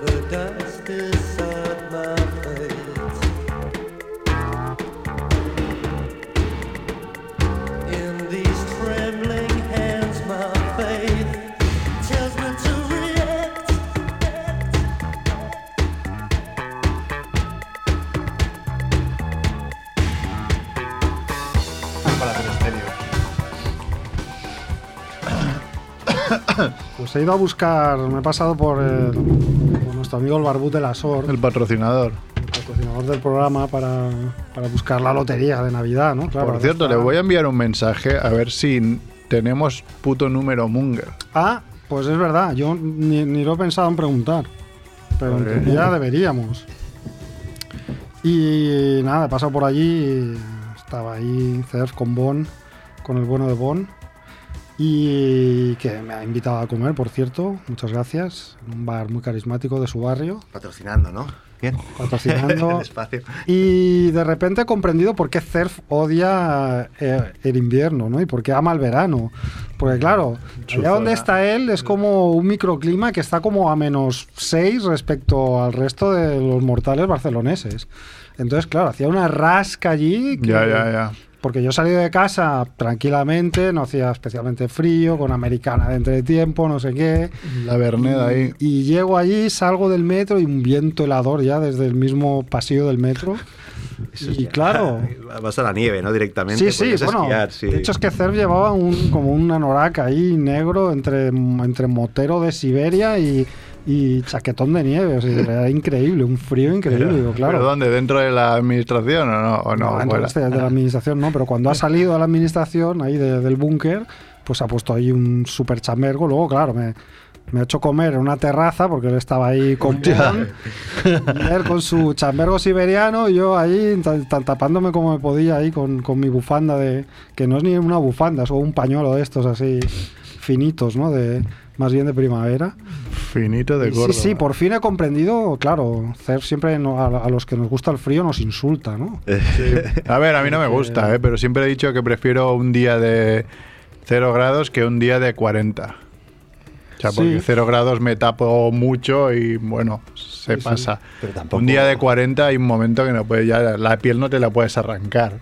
The dust is Pues he ido a buscar, me he pasado por, el- por nuestro amigo el Barbut de la SOR, El patrocinador. el coordinador del programa, para, para buscar la lotería de Navidad, ¿no? Claro, Por cierto, está- le voy a enviar un mensaje a ver si tenemos puto número Munger. Ah, pues es verdad, yo ni, ni lo he pensado en preguntar, pero en Ok. teoría deberíamos. Y nada, he pasado por allí, y estaba ahí Cerf con Bon, con el bueno de Bon, y que me ha invitado a comer, por cierto, muchas gracias, en un bar muy carismático de su barrio, Patrocinando, ¿no? Bien. patrocinando. Despacio. Y de repente he comprendido por qué Cerf odia eh, el invierno, ¿no? Y por qué ama el verano. Porque claro, Su allá donde está él es como un microclima que está como a menos 6 respecto al resto de los mortales barceloneses. Entonces, claro, hacía una rasca allí. que- Ya, ya, ya. Porque yo salí de casa tranquilamente, no hacía especialmente frío, con americana de entretiempo, no sé qué. La Verneda ahí. Y llego allí, salgo del metro y un viento helador ya desde el mismo pasillo del metro. y claro, Vas a la nieve, ¿no? Directamente. sí, sí, bueno. esquiar, sí. De hecho es que Cerf llevaba un, como un anorak ahí negro entre, entre motero de Siberia y, y chaquetón de nieve. O sea, era increíble, un frío increíble. digo, claro. ¿Pero dónde? ¿Dentro de la administración o no? ¿O no? No, dentro de, este- de la administración no, pero cuando ha salido de la administración, ahí de- del búnker, pues ha puesto ahí un super chambergo. Luego, claro, me, me ha hecho comer en una terraza porque él estaba ahí con él con su chambergo siberiano y yo ahí ta- ta- tapándome como me podía ahí con, con mi bufanda de que no es ni una bufanda, es un pañuelo de estos así finitos, ¿no? De más bien de primavera. Finito de gordo. sí, sí, por fin he comprendido, claro, Cerf siempre no- a, a los que nos gusta el frío nos insulta, ¿no? A ver, a mí no me gusta, ¿eh? pero siempre he dicho que prefiero un día de 0 grados que un día de 40. O sea, porque Sí. 0 grados me tapo mucho y bueno, se Sí, sí. pasa. Pero tampoco- Un día de 40 hay un momento que no puedes ya la piel no te la puedes arrancar.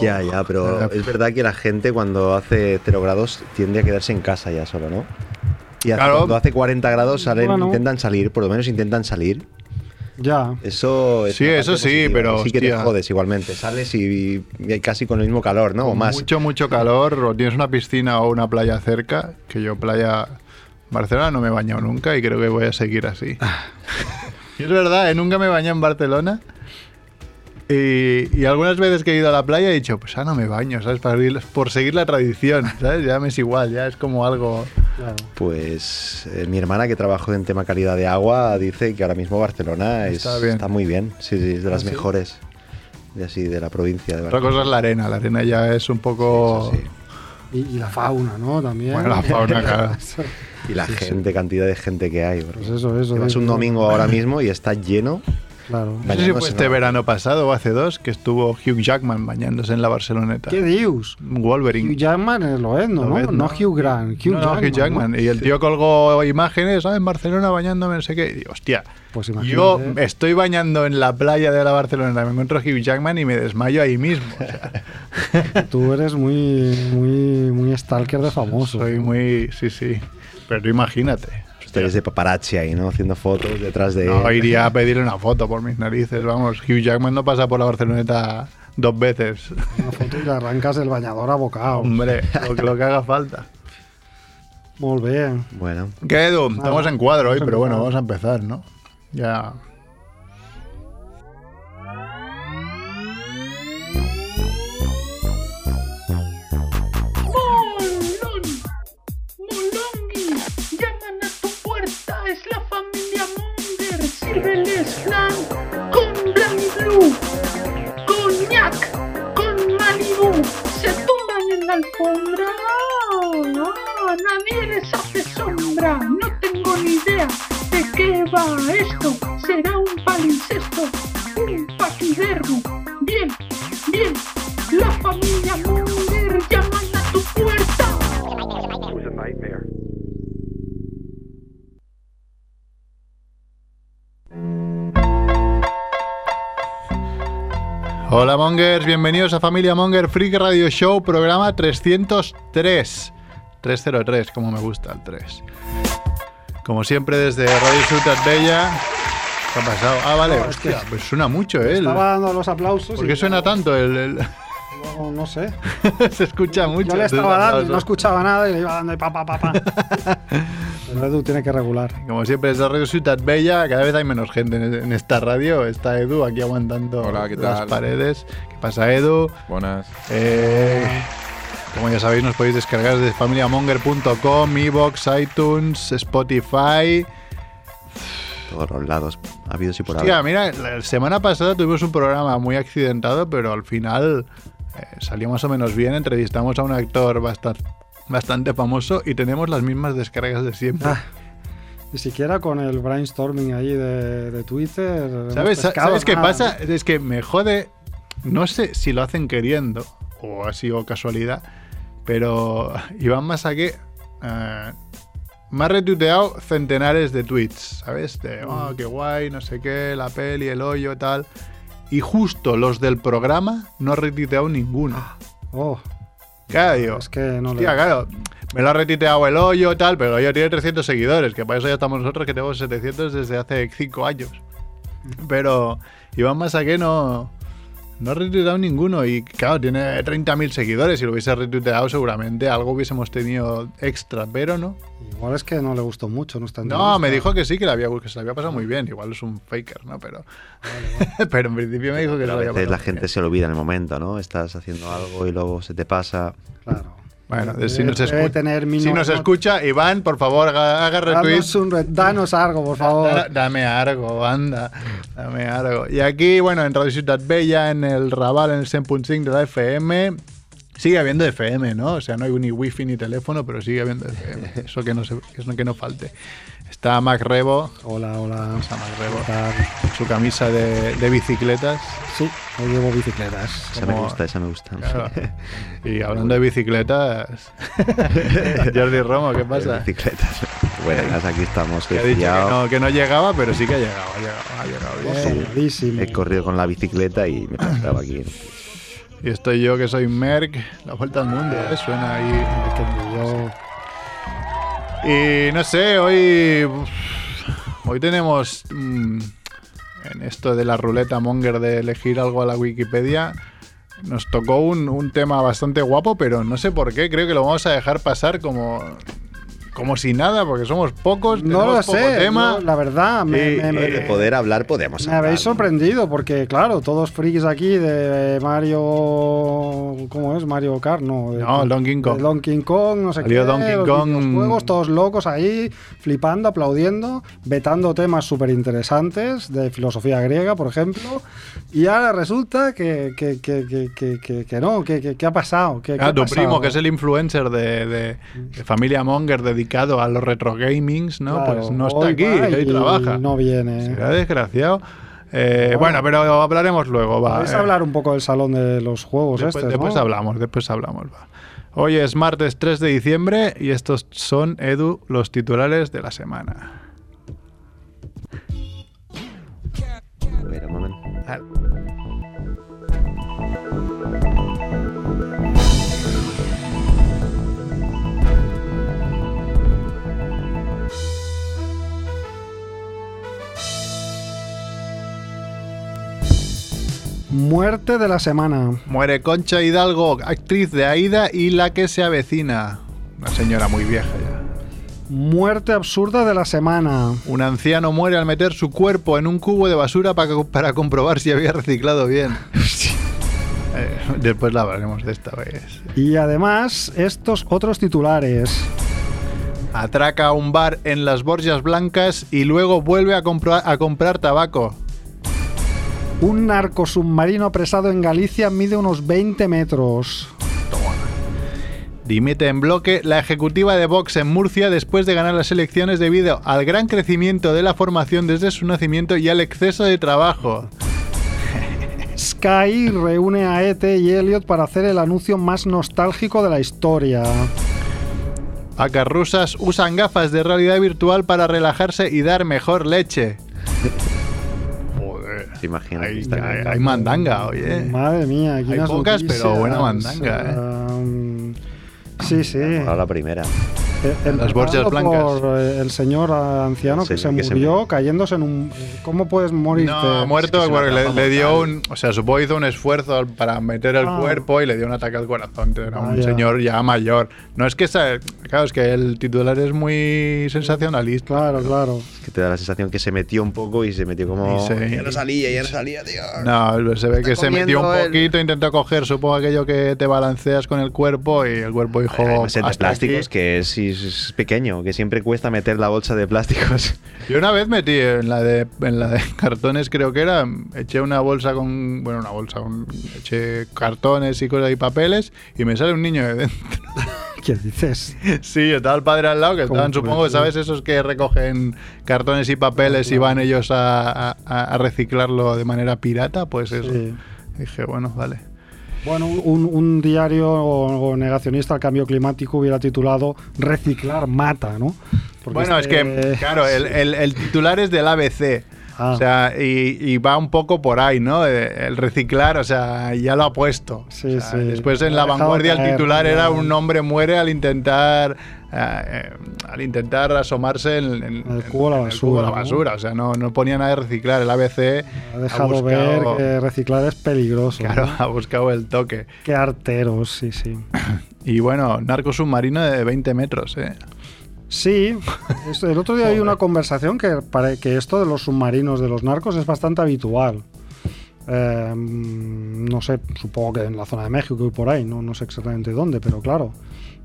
Ya, ya, pero Eh, es verdad que la gente cuando hace 0 grados tiende a quedarse en casa ya solo, ¿no? Y Claro. cuando hace 40 grados salen, Bueno. intentan salir, por lo menos intentan salir. Ya. Eso es Sí, eso sí, positiva, pero, Sí que te jodes igualmente. Sales y, y hay casi con el mismo calor, ¿no? O más. Mucho, mucho calor, o tienes una piscina o una playa cerca, que yo playa Barcelona no me he bañado nunca y creo que voy a seguir así. Y es verdad, ¿eh? nunca me he bañado en Barcelona. Y, y algunas veces que he ido a la playa he dicho, pues ah, no me baño, ¿sabes? Para ir- por seguir la tradición, ¿sabes? Ya me es igual, ya es como algo... Claro. Pues eh, mi hermana que trabajó en tema calidad de agua dice que ahora mismo Barcelona es- Está está, bien. muy bien. Sí, sí, es de las Ah, sí. mejores. De así, de la provincia de Otra Barcelona. cosa es la arena, la arena ya es un poco... Sí. Y, y la fauna, ¿no? También. Bueno, la fauna, claro. Y la gente, cantidad de gente que hay. porque Pues eso, eso. te vas eso, un domingo ahora mismo y está lleno. Claro. No sé si fue este ¿no? verano pasado o hace dos que estuvo Hugh Jackman bañándose en la Barceloneta. ¿Qué dios? Wolverine. Hugh Jackman es Loezno, ¿no? Loezno. No Hugh Grant. Hugh No, no, Jackman. Hugh Jackman. ¿no? Y el tío colgó imágenes, ¿sabes? En Barcelona bañándome, no sé qué. Y digo, hostia, Pues imagínate. yo estoy bañando en la playa de la Barcelona, me encuentro a Hugh Jackman y me desmayo ahí mismo. O sea, Tú eres muy, muy, muy stalker de famosos. soy ¿no? muy... Sí, sí. Pero imagínate. Ustedes de paparazzi ahí, ¿no? Haciendo fotos detrás de. No, iría a pedirle una foto por mis narices, vamos. Hugh Jackman no pasa por la Barceloneta dos veces. Una foto y le arrancas el bañador a bocado. Hombre, lo, que- lo que haga falta. Muy bien. Bueno, ¿Qué, Edu? Estamos en cuadro hoy, pero bueno, vamos a empezar, ¿no? Ya. Sírveles flan con Blanc Blue, coñac, con Malibu, se tumban en la alfombra, no, nadie les hace sombra, no tengo ni idea de qué va esto, será un palincesto, Hola Mongers, bienvenidos a Familia Monger Freak Radio Show, programa 303. 303, como me gusta el 3. Como siempre desde Radio Ciutat Bella. ¿Qué ha pasado? Ah, vale, hostia, pues suena mucho, ¿eh? Estaba dando los aplausos. ¿Por qué suena tanto? El, el- No, no sé. Se escucha mucho. Yo le estaba dando, no escuchaba nada y le iba dando y pa, pa, pa, pa. El Edu tiene que regular. Como siempre, desde Radio Ciutat Bella, cada vez hay menos gente en, esta radio. Está Edu aquí aguantando Hola, ¿qué las tal? paredes. ¿Qué pasa, Edu? Buenas. Eh, como ya sabéis, nos podéis descargar desde familiamonger.com, iBox, iTunes, Spotify. Todos los lados, habidos y por Hostia, mira, la semana pasada tuvimos un programa muy accidentado, pero al final salió más o menos bien. Entrevistamos a un actor bastante, bastante famoso y tenemos las mismas descargas de siempre. Ah, Ni siquiera con el brainstorming ahí de, de Twitter. ¿Sabes, ¿sabes qué pasa? Es que me jode. No sé si lo hacen queriendo o ha sido casualidad, pero Iván Masaque eh, me ha retuiteado centenares de tweets, ¿sabes? De, oh, qué guay, no sé qué, la peli, el hoyo, tal. Y justo los del programa no ha retuiteado ninguno. Oh, Claro, digo, es que no le. Hostia, claro, me lo ha retuiteado el hoyo, tal, pero el hoyo tiene 300 seguidores, que para eso ya estamos nosotros que tenemos 700 desde hace 5 años. Pero Iván Masaque no, no ha retuiteado ninguno y claro, tiene 30.000 seguidores. Si lo hubiese retuiteado seguramente algo hubiésemos tenido extra, pero no. Igual es que no le gustó mucho. No, está No, me dijo que sí, que, le había, que se le había pasado muy bien. Igual es un faker, ¿no? Pero, pero en principio me dijo que Pero lo había veces pasado la gente bien. se olvida en el momento, ¿no? Estás haciendo algo y luego se te pasa. Claro. Bueno, si nos, debe escu- tener mil si nos no- escucha, Iván, por favor, haga, haga retweet. Danos, un re- danos algo, por favor. Da- Dame algo, anda. Dame algo. Y aquí, bueno, en Radio Ciutat Bella, en el Raval, en el 100.5 de la FM, sigue habiendo FM, ¿no? O sea, no hay ni wifi ni teléfono, pero sigue habiendo FM. Eso que no, se, eso que no falte. Está Mac Rebo, Hola, hola. Está Mac Rebo, su camisa de, de bicicletas. Sí, hoy llevo bicicletas. Esa me gusta, esa me gusta. Claro. Y hablando de bicicletas, Jordi Romo, ¿qué De pasa? Bicicletas. Buenas, aquí estamos. Que Que ha he dicho que pillado. no, que no llegaba, pero sí que ha llegado, ha llegado, ha llegado bien. Sobradísimo. He corrido con la bicicleta y me plantaba aquí. Y estoy yo que soy Merck, la vuelta al mundo, ¿eh? suena ahí. Y no sé, hoy. Hoy tenemos. mm, en esto de la ruleta monger de elegir algo a la Wikipedia. Nos tocó un, un tema bastante guapo, pero no sé por qué. Creo que lo vamos a dejar pasar como. Como si nada, porque somos pocos. No lo poco sé, tema. yo, la verdad, me, Y- me- me- De poder hablar podemos me hablar, habéis ¿no? sorprendido porque, claro, todos frikis aquí de Mario. ¿Cómo es? Mario Kart, no. De, No, Donkey Kong. Donkey Kong, no sé Salió qué. Donkey los Kong. videojuegos, todos locos ahí, flipando, aplaudiendo, vetando temas súper interesantes de filosofía griega, por ejemplo. Y ahora resulta que, que, que, que, que, que- que no, que, que- que ha pasado. Que, Ah, ha tu pasado. primo, que es el influencer de, de- de Familia Monger dedicado a los retro gamings, ¿no? Claro, pues no está aquí, y trabaja. No viene. Será desgraciado. Eh, Bueno. bueno, pero hablaremos luego, va. Podéis eh. hablar un poco del salón de los juegos Después, estos, después ¿no? hablamos, después hablamos, va. Hoy es martes 3 de diciembre y estos son, Edu, los titulares de la semana. A ver, un momento. Muerte de la semana. Muere Concha Hidalgo, actriz de Aida y la que se avecina. Una señora muy vieja ya. Muerte absurda de la semana. Un anciano muere al meter su cuerpo en un cubo de basura para, para comprobar si había reciclado bien. Eh, después la hablaremos de esta vez. Y además, estos otros titulares. Atraca a un bar en las Borgias Blancas y luego vuelve a, compra- a comprar tabaco. Un narco submarino apresado en Galicia mide unos 20 metros. Dimite en bloque la ejecutiva de Vox en Murcia después de ganar las elecciones debido al gran crecimiento de la formación desde su nacimiento y al exceso de trabajo. Sky reúne a E.T. y Elliot para hacer el anuncio más nostálgico de la historia. Rusas usan gafas de realidad virtual para relajarse y dar mejor leche. ¿Te imaginas? Hay, Está hay- hay mandanga, oye. Madre mía, aquí Hay unas pocas, pero buena mandanga, ¿eh? um, sí, sí. Ahora la primera. Eh, Las borchas empezando blancas. Por eh, el señor anciano El que se que se murió murió. cayéndose en un. ¿Cómo puedes morirte? No, muerto es que es porque le, le dio un. O sea, supongo hizo un esfuerzo para meter el Ah. cuerpo y le dio un ataque al corazón. Era un Vaya. señor ya mayor. No es que sea. Claro, es que el titular es muy sensacionalista. Claro, claro. Que te da la sensación que se metió un poco y se metió como. Y se- Ya no salía, ya no salía, tío. No, se ve que se metió un poquito, intentó coger, supongo, aquello que te balanceas con el cuerpo y el cuerpo dijo. El de "Hasta plásticos, aquí". que es, es pequeño, que siempre cuesta meter la bolsa de plásticos. Yo una vez metí en la de en la de cartones, creo que era, eché una bolsa con. Bueno, una bolsa, un- eché cartones y cosas y papeles y me sale un niño de dentro. ¿Qué dices? Sí, estaba el padre al lado, que ¿Cómo estaban, supongo, ser? ¿sabes? Esos que recogen cartones y papeles y van ellos a, a- a reciclarlo de manera pirata, pues eso. Sí. Dije, bueno, vale. Bueno, un, un diario o- o negacionista al cambio climático hubiera titulado Reciclar mata, ¿no? Porque bueno, este- es que, claro, el, el- el titular es del ABC. Ah. O sea, y, y va un poco por ahí, ¿no? El reciclar, o sea, ya lo ha puesto. Sí, O sea, sí. Después en la vanguardia el titular era un hombre muere al intentar eh, al intentar asomarse en, en- El cubo de la de la basura, ¿no? basura. O sea, no, no ponía nada de reciclar. El ABC ha dejado buscado- ver que reciclar es peligroso. Claro, ¿no? ha buscado el toque. Qué arteros, sí, sí. Y bueno, narco submarino de 20 metros, ¿eh? Sí, el otro día hay una conversación que, para, que esto de los submarinos de los narcos es bastante habitual. Mm, no sé, supongo que en la zona de México y por ahí, no, no sé exactamente dónde, pero claro,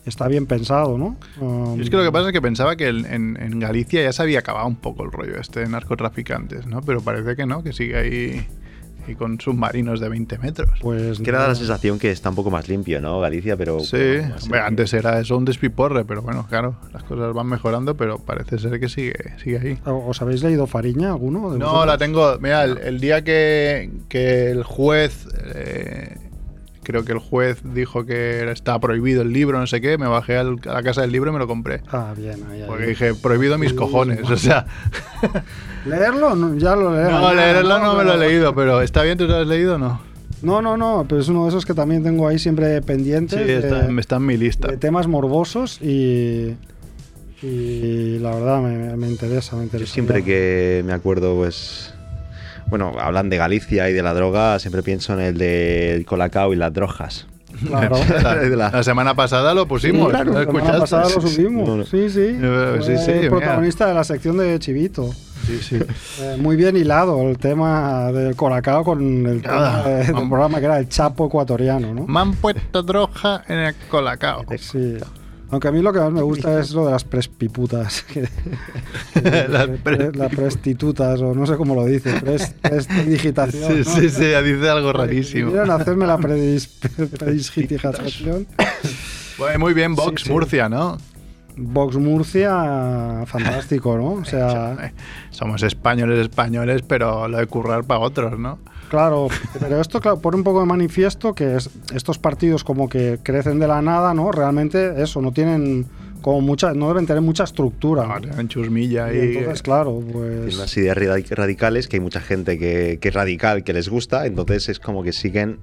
está bien pensado, ¿no? Um, es que lo que pasa es que pensaba que el- en, en Galicia ya se había acabado un poco el rollo este de narcotraficantes, ¿no? Pero parece que no, que sigue ahí y con submarinos de 20 metros. Pues Que da nada. la sensación que está un poco más limpio, ¿no? Galicia, pero. Sí, bueno, hombre, antes era eso un despiporre, pero bueno, claro, las cosas van mejorando, pero parece ser que sigue, sigue ahí. ¿Os habéis leído Fariña alguno? de No, vosotros? la tengo. Mira, el, el día que, que el juez. eh, creo que el juez dijo que está prohibido el libro, no sé qué. Me bajé al- a la casa del libro y me lo compré. Ah, bien, ahí, ahí. Porque dije, prohibido mis cojones. O sea, ¿Leerlo? No, ya lo leeré. no, leerlo no me lo he leído, pero ¿está bien? ¿Tú lo has leído o no? No, no, no, pero es uno de esos que también tengo ahí siempre pendientes. Sí, de- está, en mi lista. de temas morbosos y, y la verdad me, me interesa, me Yo interesa. siempre que me acuerdo, pues. Bueno, hablan de Galicia y de la droga, siempre pienso en el del colacao y las drogas. Claro. La, De semana pasada lo pusimos. claro, ¿lo la semana pasada lo subimos. No, no. Sí, sí. Eh, sí, sí, el mira. protagonista de la sección de Chivito. Sí, sí. Eh, muy bien hilado el tema del Colacao con el tema de- del programa que era el Chapo ecuatoriano, ¿no? Me han puesto droga en el colacao. Sí. Aunque a mí lo que más me gusta es lo de las prespiputas. que- que- Las pre- las prestitutas, o no sé cómo lo dice. Pres, prestidigitación. Sí, ¿no? sí, sí, dice algo rarísimo. A hacerme la prestidigitación. Bueno, muy bien, Vox Sí, sí. Murcia, ¿no? Vox Murcia, fantástico, ¿no? O sea, Somos españoles, españoles, pero lo de currar para otros, ¿no? Claro, pero esto claro, pone un poco de manifiesto que es- estos partidos como que crecen de la nada, ¿no? Realmente eso, no tienen como mucha, no deben tener mucha estructura. ¿no? En chusmilla Y y. entonces, claro, Tienen pues... unas ideas radic- radicales que hay mucha gente que, que es radical, que les gusta, entonces es como que siguen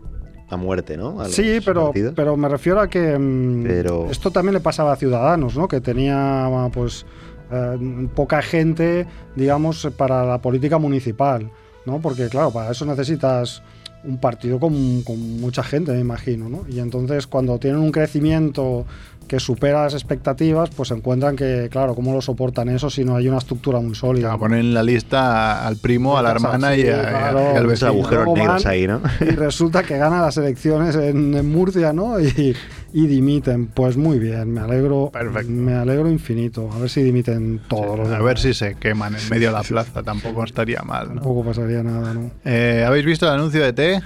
a muerte, ¿no? A Sí, pero, partidos. pero me refiero a que mm, Pero- esto también le pasaba a Ciudadanos, ¿no? Que tenía pues eh, poca gente, digamos, para la política municipal, ¿no? Porque claro, para eso necesitas un partido con, con mucha gente, me imagino, ¿no? Y entonces cuando tienen un crecimiento que supera las expectativas, pues encuentran que, claro, ¿cómo lo soportan eso si no hay una estructura muy sólida? Claro, ponen en la lista al primo, a la hermana y, Sí, a- y a- claro. y al vecino. agujeros negros ahí, ¿no? Y resulta que gana las elecciones en, en Murcia, ¿no? Y, y dimiten. Pues muy bien, me alegro. Perfecto. Me alegro infinito. A ver si dimiten todos los A demás. ver si se queman en medio de la plaza, tampoco estaría mal, ¿no? Tampoco pasaría nada, ¿no? Eh, ¿Habéis visto el anuncio de T?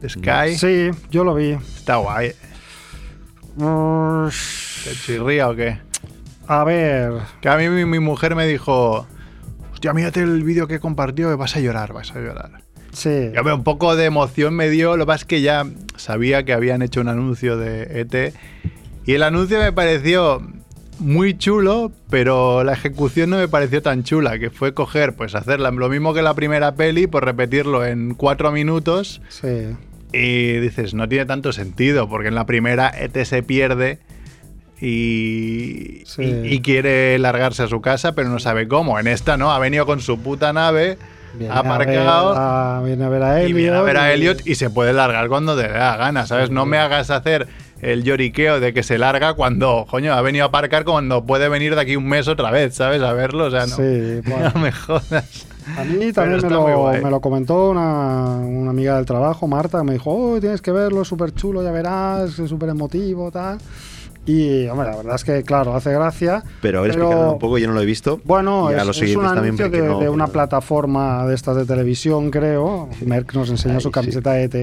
De Sky. Sí, yo lo vi. Está guay. ¿Te chirría o qué? A ver. Que a mí mi, mi mujer me dijo, hostia, mírate el vídeo que he compartido, que vas a llorar, vas a llorar. Sí. Un poco de emoción me dio, lo que pasa es que ya sabía que habían hecho un anuncio de ET y el anuncio me pareció muy chulo, pero la ejecución no me pareció tan chula, que fue coger, pues hacer la- lo mismo que la primera peli, pues repetirlo en cuatro minutos Sí. y dices, no tiene tanto sentido, porque en la primera ET se pierde y, Sí. y- y quiere largarse a su casa, pero no sabe cómo. En esta no, ha venido con su puta nave, Viene ha a ver aparcado a- viene a ver a Elliot. y viene a ver a Elliot y se puede largar cuando te dé la gana, ¿sabes? No me hagas hacer el lloriqueo de que se larga cuando, coño, ha venido a aparcar cuando puede venir de aquí un mes otra vez, ¿sabes? A verlo, o sea, no, Sí, bueno. no me jodas. A mí también me lo, me lo comentó una, una amiga del trabajo, Marta, me dijo, oh, tienes que verlo, súper chulo, ya verás, es súper emotivo, tal. Y, hombre, la verdad es que, claro, hace gracia. Pero a ver, un poco, yo no lo he visto. Bueno, es, los es un también, anuncio de, porque no- de una plataforma de estas de televisión, creo. Merck nos enseñó Ay, su camiseta ET,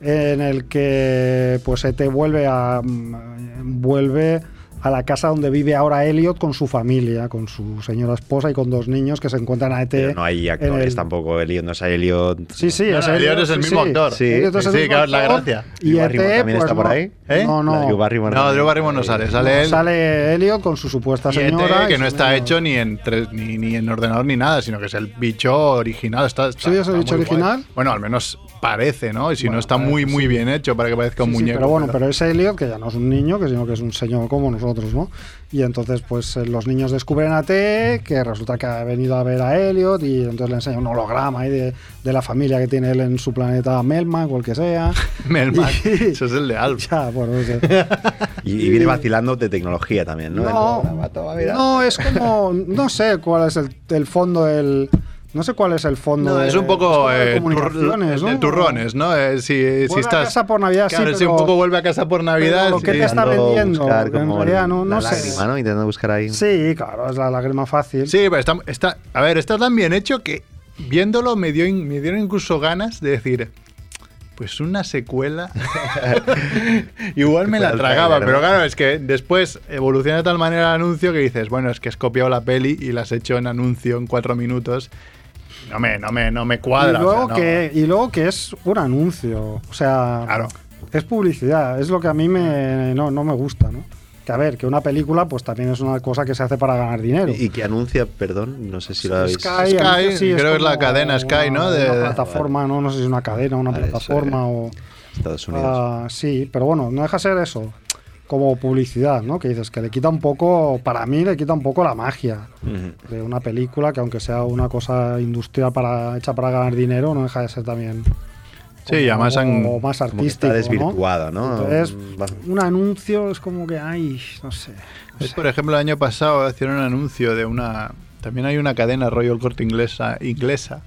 en el que pues ET vuelve a mm, vuelve a la casa donde vive ahora Elliot con su familia, con su señora esposa y con dos niños que se encuentran a ET. Pero no hay actores el- tampoco, Elliot, no es Elliot. Sí, sí, No, es no, Elliot, Elliot es el sí, mismo sí. actor. Sí, Elliot es el sí, mismo claro, es la actor, gracia. Y ET, Barrymore también pues, está por no- ahí. ¿Eh? No, no. Drew Barrymore No, Drew Barrymore no sale, sale él. Sale Elliot con su supuesta y ET, señora. y que su no está hecho ni en, tres- ni, ni en ordenador ni nada, sino que es el bicho original. Está, está- ¿Sí, es el bicho guay. original? Bueno, al menos parece, ¿no? Y si Bueno, no está muy, parece, muy sí. bien hecho para que parezca un Sí, sí, muñeco. pero bueno, pero es Elliot, que ya no es un niño, que sino que es un señor como nosotros, ¿no? Y entonces, pues eh, los niños descubren a T, que resulta que ha venido a ver a Elliot, y entonces le enseña un holograma ahí de, de la familia que tiene él en su planeta Melmac, o el que sea. Melmac, Y- eso es el de Alf. Ya, bueno, no sé. Y, y viene vacilando de tecnología también, ¿no? No, mira. no, es como. No sé cuál es el, el fondo del. No sé cuál es el fondo. No, de- es un poco eh, tur- comunicaciones, de ¿no? turrones, ¿no? Eh, si, si Vuelve a estás. casa por Navidad, sí, claro, si un poco vuelve a casa por Navidad. sí. te está vendiendo, en realidad no- la no sé. lágrima, ¿no? Intentando buscar ahí. Sí, claro, es la lágrima fácil. Sí, pero está, está- a ver, está tan bien hecho que viéndolo me, dio, me dieron incluso ganas de decir, pues una secuela. Igual me la tragaba, pero claro, es que después evoluciona de tal manera el anuncio que dices, bueno, es que has copiado la peli y la has hecho en anuncio en cuatro minutos. No me, no me, no me y, cuadra. o luego sea, no. que, y luego que es un anuncio. O sea, Claro. es publicidad. Es lo que a mí me, no, no me gusta, ¿no? Que a ver, que una película pues también es una cosa que se hace para ganar dinero. Y que anuncia, perdón, no sé si lo habéis. Sky, Sky, anuncia, sí, creo que es la cadena Sky, ¿no? De- una plataforma, no, no sé si es una cadena, una plataforma o... Estados Unidos. Ah, sí, pero bueno, no deja ser eso, como publicidad, ¿no? Que dices que le quita un poco, para mí le quita un poco la magia de una película que aunque sea una cosa industrial para hecha para ganar dinero, no deja de ser también Sí, y además han- como más artístico, está desvirtuado, ¿no? Entonces, un anuncio es como que, ay, no sé. no Es, sé. por ejemplo, el año pasado hicieron un anuncio de una. También hay una cadena Royal Corte Inglesa. inglesa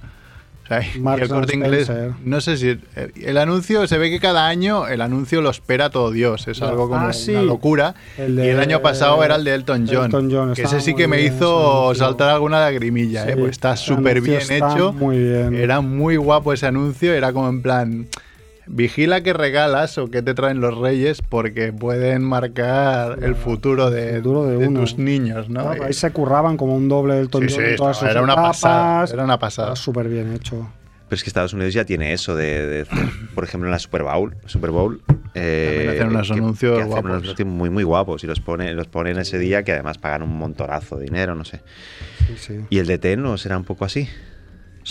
o sea, y Marks el corte inglés. No sé si. eh, El anuncio, se ve que cada año el anuncio lo espera todo Dios. Es algo como Ah, sí. una locura. El y el año pasado era el de Elton John. Elton John, que ese sí que me bien hizo saltar alguna lagrimilla. Sí, eh, pues está súper bien está hecho. muy bien. Era muy guapo ese anuncio. Era como en plan. Vigila que regalas o que te traen los reyes porque pueden marcar el futuro de, futuro de de tus niños, ¿no? Claro, ahí se curraban como un doble del Elton Sí, sí, todas sus era una etapas. pasada, era una pasada. Súper bien hecho. Pero es que Estados Unidos ya tiene eso de, de por ejemplo, en la Super Bowl, Super Bowl eh, hacen unos que- anuncios que hacen guapos. unos anuncios muy muy guapos y los ponen los ponen ese día que además pagan un montonazo de dinero, no sé. Sí, sí. Y el de T no será un poco así.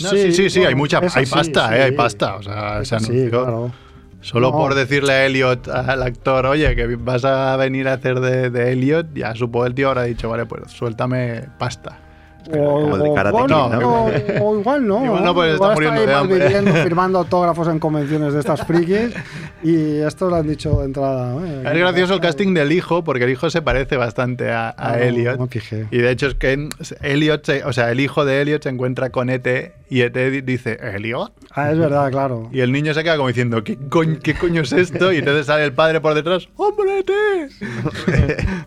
No, sí, sí, sí, hay bueno, mucha, hay sí, pasta, sí. eh, hay pasta. O sea, ese sí, anuncio. claro. Solo No. por decirle a Elliot, al actor, oye, que vas a venir a hacer de, de Elliot, ya supongo el tío habrá dicho, vale, pues suéltame pasta. O, como el de o- Karate bueno, Kid, ¿no? o- o igual no. Igual no, pues está muriendo de hambre. firmando autógrafos en convenciones de estas frikis y esto lo han dicho de entrada. ¿eh? Es gracioso el casting del hijo, porque el hijo se parece bastante a, a Ah, no, Elliot. no. Y de hecho es que Elliot, se- o sea, el hijo de Elliot se encuentra con ET y ET di- dice, ¿Elliot? Ah, es verdad, claro. Y el niño se queda como diciendo, ¿qué coño, qué coño es esto? Y entonces sale el padre por detrás, ¡Hombre, ET!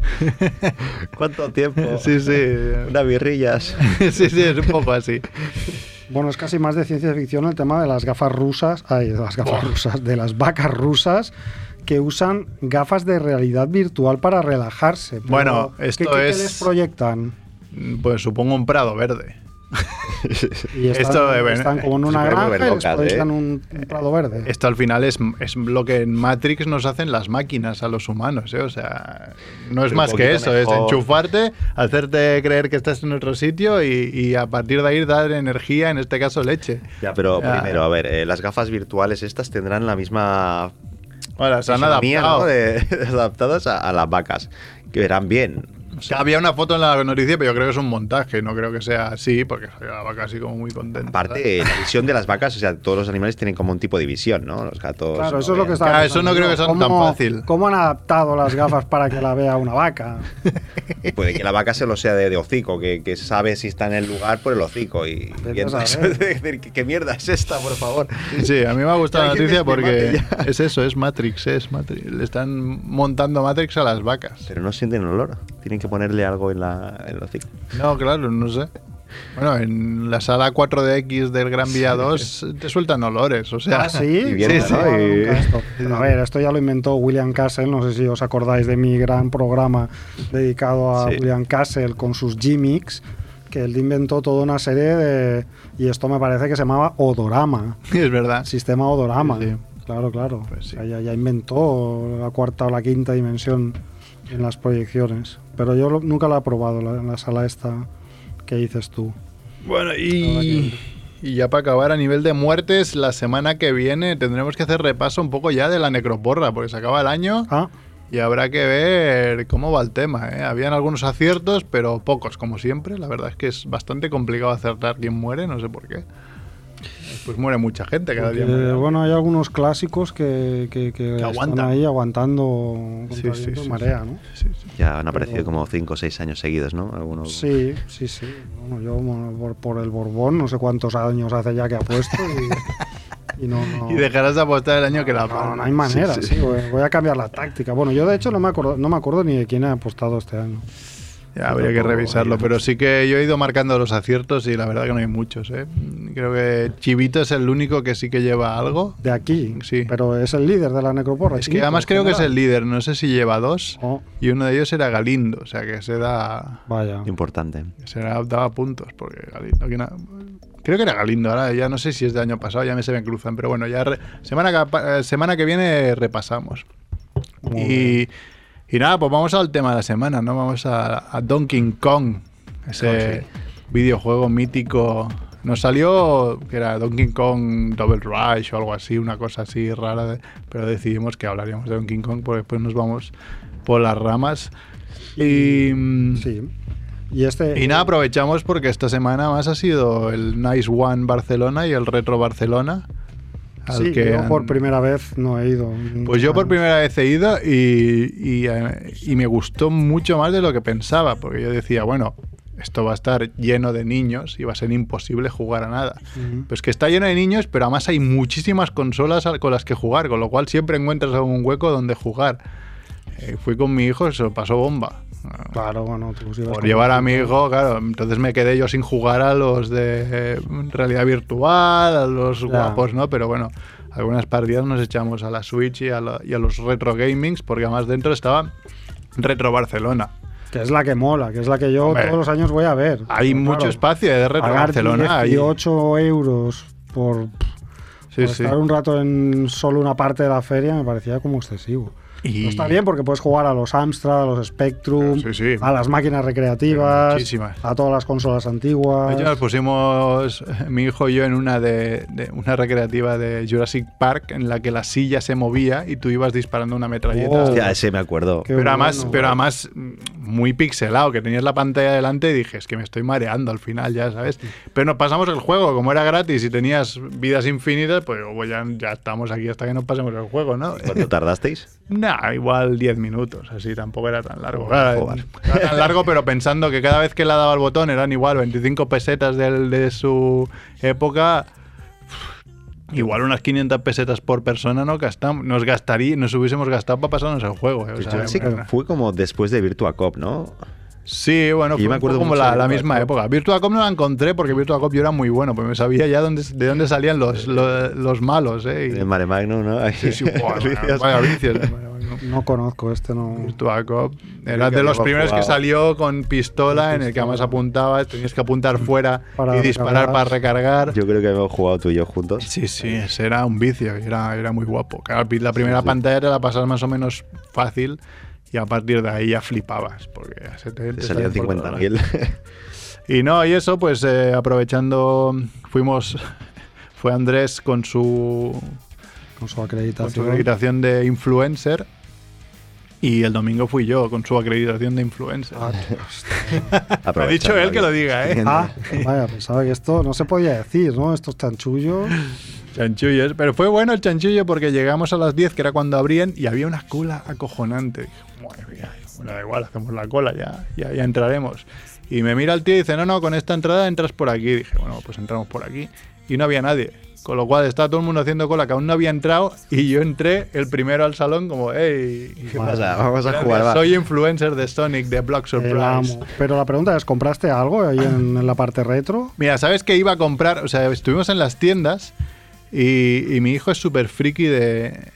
¿Cuánto tiempo? Sí, sí. Unas birrillas. sí, sí, es un poco así. Bueno, es casi más de ciencia ficción el tema de las gafas rusas, ay, de las gafas rusas, de las vacas rusas que usan gafas de realidad virtual para relajarse. Pero, Bueno, ¿qué- esto qué- qué es- les proyectan? Pues supongo un prado verde. Y están, Esto, eh, bueno, están como en una granja y ¿eh? están un, un prado verde. Esto al final es, es lo que en Matrix nos hacen las máquinas a los humanos, ¿eh? O sea, no es Pero más que eso, es enchufarte, hacerte creer que estás en otro sitio y, y a partir de ahí dar energía, en este caso leche. Ya, pero Ya. primero, a ver, eh, las gafas virtuales estas tendrán la misma Bueno, se han adaptado. ¿no? de- adaptadas a, a las vacas, que verán bien. Había una foto en la noticia, pero yo creo que es un montaje, no creo que sea así, porque salió la vaca así como muy contenta. Aparte, la visión de las vacas, o sea, todos los animales tienen como un tipo de visión, ¿no? Los gatos. Claro, eso es lo que estaba Claro, eso no creo que sea tan ¿Cómo- fácil. ¿Cómo han adaptado las gafas para que la vea una vaca? Puede que la vaca se lo sea de, de hocico, que, que sabe si está en el lugar por el hocico. Y, entonces, ¿qué, qué mierda es esta, por favor? Sí, a mí me ha gustado la noticia porque es eso, es Matrix, es Matrix. Le están montando Matrix a las vacas. Pero no sienten olor. Tienen que ponerle algo en, la, en hocico. No, claro, no sé. Bueno, en la sala 4DX del Gran Vía 2 te sueltan olores, o sea. Ah, sí. Y viene, Sí, ¿no? sí. Esto. A ver, esto ya lo inventó William Castle. No sé si os acordáis de mi gran programa dedicado a Sí. William Castle con sus gimmicks. Que él inventó toda una serie de. Y esto me parece que se llamaba Odorama. es verdad. Sistema Odorama. Sí, sí. Claro, claro. Pues sí. O sea, ya, ya inventó la cuarta o la quinta dimensión en las proyecciones. Pero yo lo- nunca la he probado la- en la sala esta que dices tú. Bueno, y, y ya para acabar, a nivel de muertes, la semana que viene tendremos que hacer repaso un poco ya de la necroporra, porque se acaba el año Ah, y habrá que ver cómo va el tema. ¿eh? Habían algunos aciertos, pero pocos, como siempre. La verdad es que es bastante complicado acertar quién muere, no sé por qué. Pues muere mucha gente cada día. porque, muere alguien. bueno, hay algunos clásicos que, que, que están aguantan. ahí aguantando Sí, sí, marea, sí. ¿no? Sí, sí. Ya han aparecido como 5 o 6 años seguidos, ¿no? Algunos. Sí, sí, sí. Bueno, yo por, por el Borbón, no sé cuántos años hace ya que ha puesto y, y no, no- Y dejarás de apostar el año que la No, no hay manera, sí, sí. voy, voy a cambiar la táctica. Bueno, yo de hecho no me acuerdo, no me acuerdo ni de quién he apostado este año. Ya, habría que revisarlo, pero sí que yo he ido marcando los aciertos y la verdad que no hay muchos. ¿eh? Creo que Chivito es el único que sí que lleva algo. De aquí, Sí. pero es el líder de la necroporra. Es que además creo que es el líder, no sé si lleva dos. Oh, Y uno de ellos era Galindo, o sea que se da. vaya. Importante. Se da- daba puntos, porque Galindo. que na- creo que era Galindo, ahora ya no sé si es de año pasado, ya me se me cruzan, pero bueno, ya re- semana, que, eh, semana que viene repasamos. Muy Y, y nada, pues vamos al tema de la semana, ¿no? Vamos a, a Donkey Kong, ese videojuego mítico. Nos salió que era Donkey Kong Double Rush o algo así, una cosa así rara, de- pero decidimos que hablaríamos de Donkey Kong porque después nos vamos por las ramas. Y, Sí. Y este. y nada, aprovechamos porque esta semana más ha sido el Nice One Barcelona y el Retro Barcelona. Al sí, que yo han- por primera vez no he ido. pues yo por primera vez he ido y, y, eh, y me gustó mucho más de lo que pensaba, porque yo decía, bueno, esto va a estar lleno de niños y va a ser imposible jugar a nada. Pues que está lleno de niños, pero además hay muchísimas consolas con las que jugar, con lo cual siempre encuentras un hueco donde jugar. Eh, fui con mi hijo y se lo pasó bomba. Claro, bueno, tú si ibas Por llevar a mi hijo, claro, entonces me quedé yo sin jugar a los de eh, realidad virtual, a los Ya. guapos, ¿no? Pero bueno, algunas partidas nos echamos a la Switch y a, la- y a los retro gamings, porque además dentro estaba Retro Barcelona. Que es la que mola, que es la que yo Hombre, todos los años voy a ver. Hay Pero mucho claro, espacio de Retro Barcelona. hay- 18 euros por, sí, por sí. estar un rato en solo una parte de la feria me parecía como excesivo. Y- No está bien porque puedes jugar a los Amstrad, a los Spectrum, Sí, sí. a las máquinas recreativas, a todas las consolas antiguas. nos pusimos mi hijo y yo en una de, de- una recreativa de Jurassic Park en la que la silla se movía y tú ibas disparando una metralleta. Oh. Hostia, ese me acuerdo. Qué pero además, bueno. pero además muy pixelado, que tenías la pantalla delante y dije, es que me estoy mareando al final, ya sabes. Pero nos pasamos el juego, como era gratis y tenías vidas infinitas, pues pues ya, ya estamos aquí hasta que nos pasemos el juego, ¿no? ¿Cuánto tardasteis? Nah, igual 10 minutos, así tampoco era tan largo. Claro, era tan largo, pero pensando que cada vez que le daba el botón eran igual 25 pesetas del- de su época. Igual unas 500 pesetas por persona no gastamos, nos gastaría, nos hubiésemos gastado para pasarnos el juego. eh, o sea, fue como después de Virtua Cop, ¿no? Sí, bueno, Y fue yo me como la, la misma Cop. época. Virtua Cop no la encontré porque Virtua Cop yo era muy bueno, porque me sabía ya dónde, de dónde salían los, los, los malos, ¿eh? Y- El Mare Magnum, ¿no? sí, sí, buah, Vicios. vaya vicios. No conozco este, no. Virtua Cop era que de los habíamos primeros que jugado. salió con pistola, en el que además apuntabas, tenías que apuntar fuera Para y disparar recargar. para recargar. Yo creo que hemos jugado tú y yo juntos. Sí, sí, ese era un vicio, era, era muy guapo. Claro, la primera sí. pantalla te la pasas más o menos fácil y a partir de ahí ya flipabas, porque ya se te, salían salían por todos 50.000. Y no, y eso, pues eh, aprovechando, fuimos, fue Andrés con su, Con su con su acreditación. acreditación de influencer y el domingo fui yo con su acreditación de influencer. Ah, Me ha dicho él que lo diga, ¿eh? Ah, vaya, pensaba que esto no se podía decir, ¿no? Estos chanchullos. Chanchullos. Pero fue bueno el chanchullo porque llegamos a las 10, que era cuando abrían, y había una cola acojonante. Mía, bueno, da igual, hacemos la cola, ya, ya, ya entraremos. Y me mira el tío y dice, no, no, con esta entrada entras por aquí. Dije, bueno, pues entramos por aquí. Y no había nadie. Con lo cual estaba todo el mundo haciendo cola que aún no había entrado y yo entré el primero al salón como, hey, ¿Qué pasa? Vamos a jugar, va. soy influencer de Sonic, de Block El Surprise. Pero la pregunta es, ¿compraste algo ahí en, en la parte retro? Mira, ¿sabes que iba a comprar? O sea, estuvimos en las tiendas y, y mi hijo es súper friki de,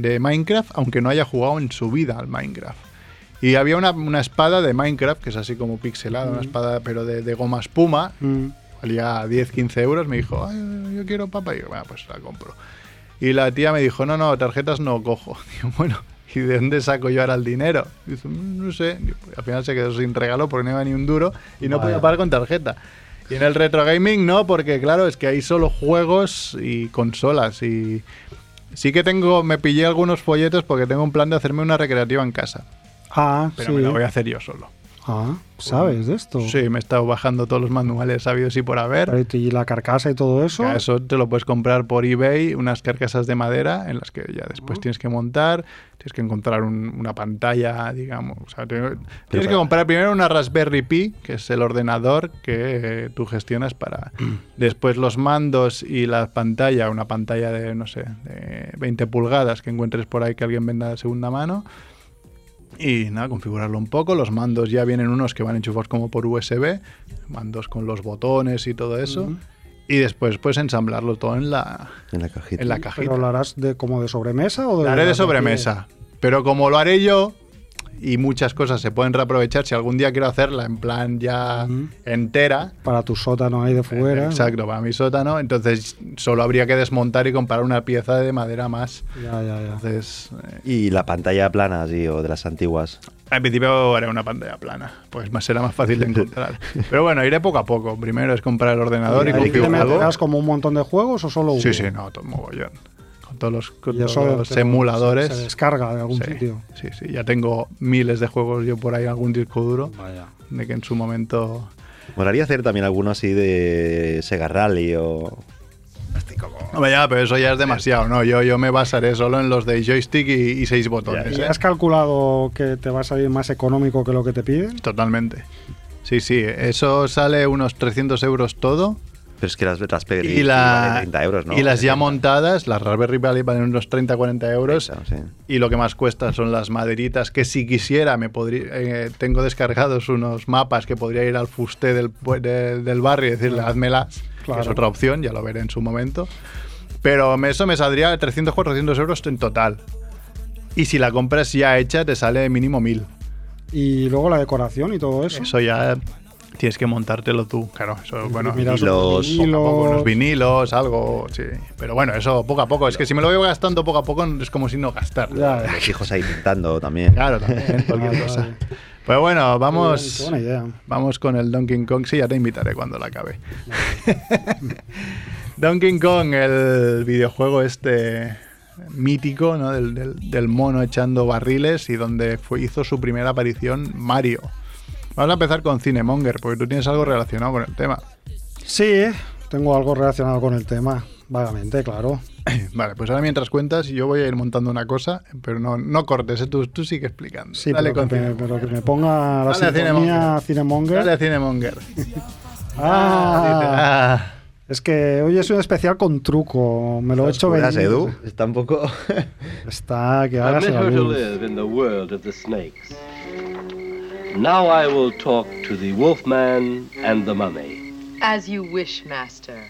de Minecraft, aunque no haya jugado en su vida al Minecraft. Y había una, una espada de Minecraft, que es así como pixelada, una espada pero de, de goma espuma, Mm. valía 10, 15 euros. Me dijo, "Ay, yo quiero papa. Y yo, bueno, pues la compro. Y la tía me dijo, no, no, tarjetas no cojo. Digo, bueno, ¿y de dónde saco yo ahora el dinero? Dice, "Mm, no sé. Y al final se quedó sin regalo porque no iba ni un duro y no Vaya. podía pagar con tarjeta. Y en el retro gaming no, porque claro, es que hay solo juegos y consolas. Y sí que tengo, me pillé algunos folletos porque tengo un plan de hacerme una recreativa en casa. Ah, Pero sí. me la voy a hacer yo solo. Ah, ¿sabes de esto? Sí, me he estado bajando todos los manuales sabidos y por haber. ¿Y la carcasa y todo eso? Eso te lo puedes comprar por eBay, unas carcasas de madera en las que ya después tienes que montar, tienes que encontrar un- una pantalla, digamos. O sea, te- tienes que comprar primero una Raspberry Pi, que es el ordenador que eh, tú gestionas para después los mandos y la pantalla, una pantalla de, no sé, de 20 pulgadas que encuentres por ahí que alguien venda de segunda mano. Y nada, configurarlo un poco. Los mandos ya vienen unos que van enchufados como por USB, mandos con los botones y todo eso. Y después pues ensamblarlo todo en la, En la cajita. en la cajita. ¿Pero lo harás de, como de sobremesa o de La haré de sobremesa. Pero como lo haré yo, y muchas cosas se pueden reaprovechar, si algún día quiero hacerla en plan ya entera, Para tu sótano ahí de fuera. exacto, para mi sótano, entonces solo habría que desmontar y comprar una pieza de madera más. Ya, ya, ya. Entonces, eh, Y la pantalla plana, sí, o de las antiguas. al principio haré una pantalla plana, pues más será más fácil de encontrar. Pero bueno, iré poco a poco. Primero es comprar el ordenador y, ¿Y configurarlo. como un montón de juegos o solo uno? Sí, sí, no, todo mogollón. Todos los, todos los emuladores. Se descarga de algún sí, sitio. sí, sí, ya tengo miles de juegos yo por ahí algún disco duro. Vaya. De que en su momento. Molaría hacer también alguno así de Sega Rally o. No, ya, pero eso ya es demasiado, ¿no? Yo, yo me basaré solo en los de joystick y, y seis botones. ¿Y ¿eh? has calculado que te va a salir más económico que lo que te piden? Totalmente. Sí, sí, eso sale unos 300 euros todo. Pero es que las Raspberry Y, la, valen 30 euros, ¿no? y las ya 70. montadas, las Raspberry Pi valen unos 30-40 euros. 30, sí. Y lo que más cuesta son las maderitas, que si quisiera, me podría, eh, tengo descargados unos mapas que podría ir al fusté del, de- del barrio y decirle, házmelas, que es otra opción, ya lo veré en su momento. Pero eso me saldría 300-400 euros en total. Y si la compras ya hecha, te sale mínimo 1000. Y luego la decoración y todo eso. Eso ya tienes que montártelo tú, claro. Eso, bueno, Miras y los- unos poco a poco, unos vinilos. vinilos, algo, sí. Pero bueno, eso poco a poco. Es que si me lo voy gastando poco a poco, es como si no gastar. Ya, ya. Los hijos ahí pintando también. Claro, también, cualquier cosa. Pues bueno, Qué vamos, buena idea. vamos con el Donkey Kong. Sí, ya te invitaré cuando la acabe. Donkey Kong, el videojuego este mítico, ¿no? Del, del- del mono echando barriles y donde fue, hizo su primera aparición Mario. Vamos a empezar con Cinemonger, porque tú tienes algo relacionado con el tema. Sí, tengo algo relacionado con el tema. Vagamente, claro. Vale, pues ahora mientras cuentas, yo voy a ir montando una cosa, pero no, no cortes, ¿eh? tú, tú sigue explicando. Sí, Dale pero, con que pero que me ponga la Dale a sintonía Cinemonger. Dale a Cinemonger. Ah, Ah, es que hoy es un especial con truco. Me lo he hecho venir. Edu? Está un poco. Está que hagas la luz. Now I will talk to the Wolfman and the Mummy. As you wish, Master.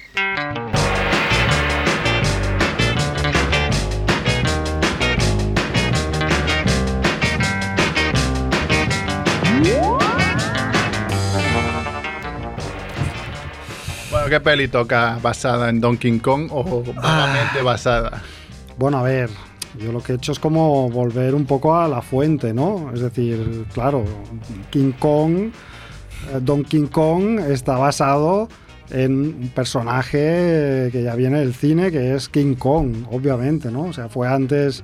Bueno, ¿qué peli toca basada en Donkey Kong o ah. vagamente basada? Bueno, a ver, yo lo que he hecho es como volver un poco a la fuente, ¿no? Es decir, claro, King Kong, eh, Donkey Kong está basado en un personaje que ya viene del cine, que es King Kong, obviamente, ¿no? O sea, fue antes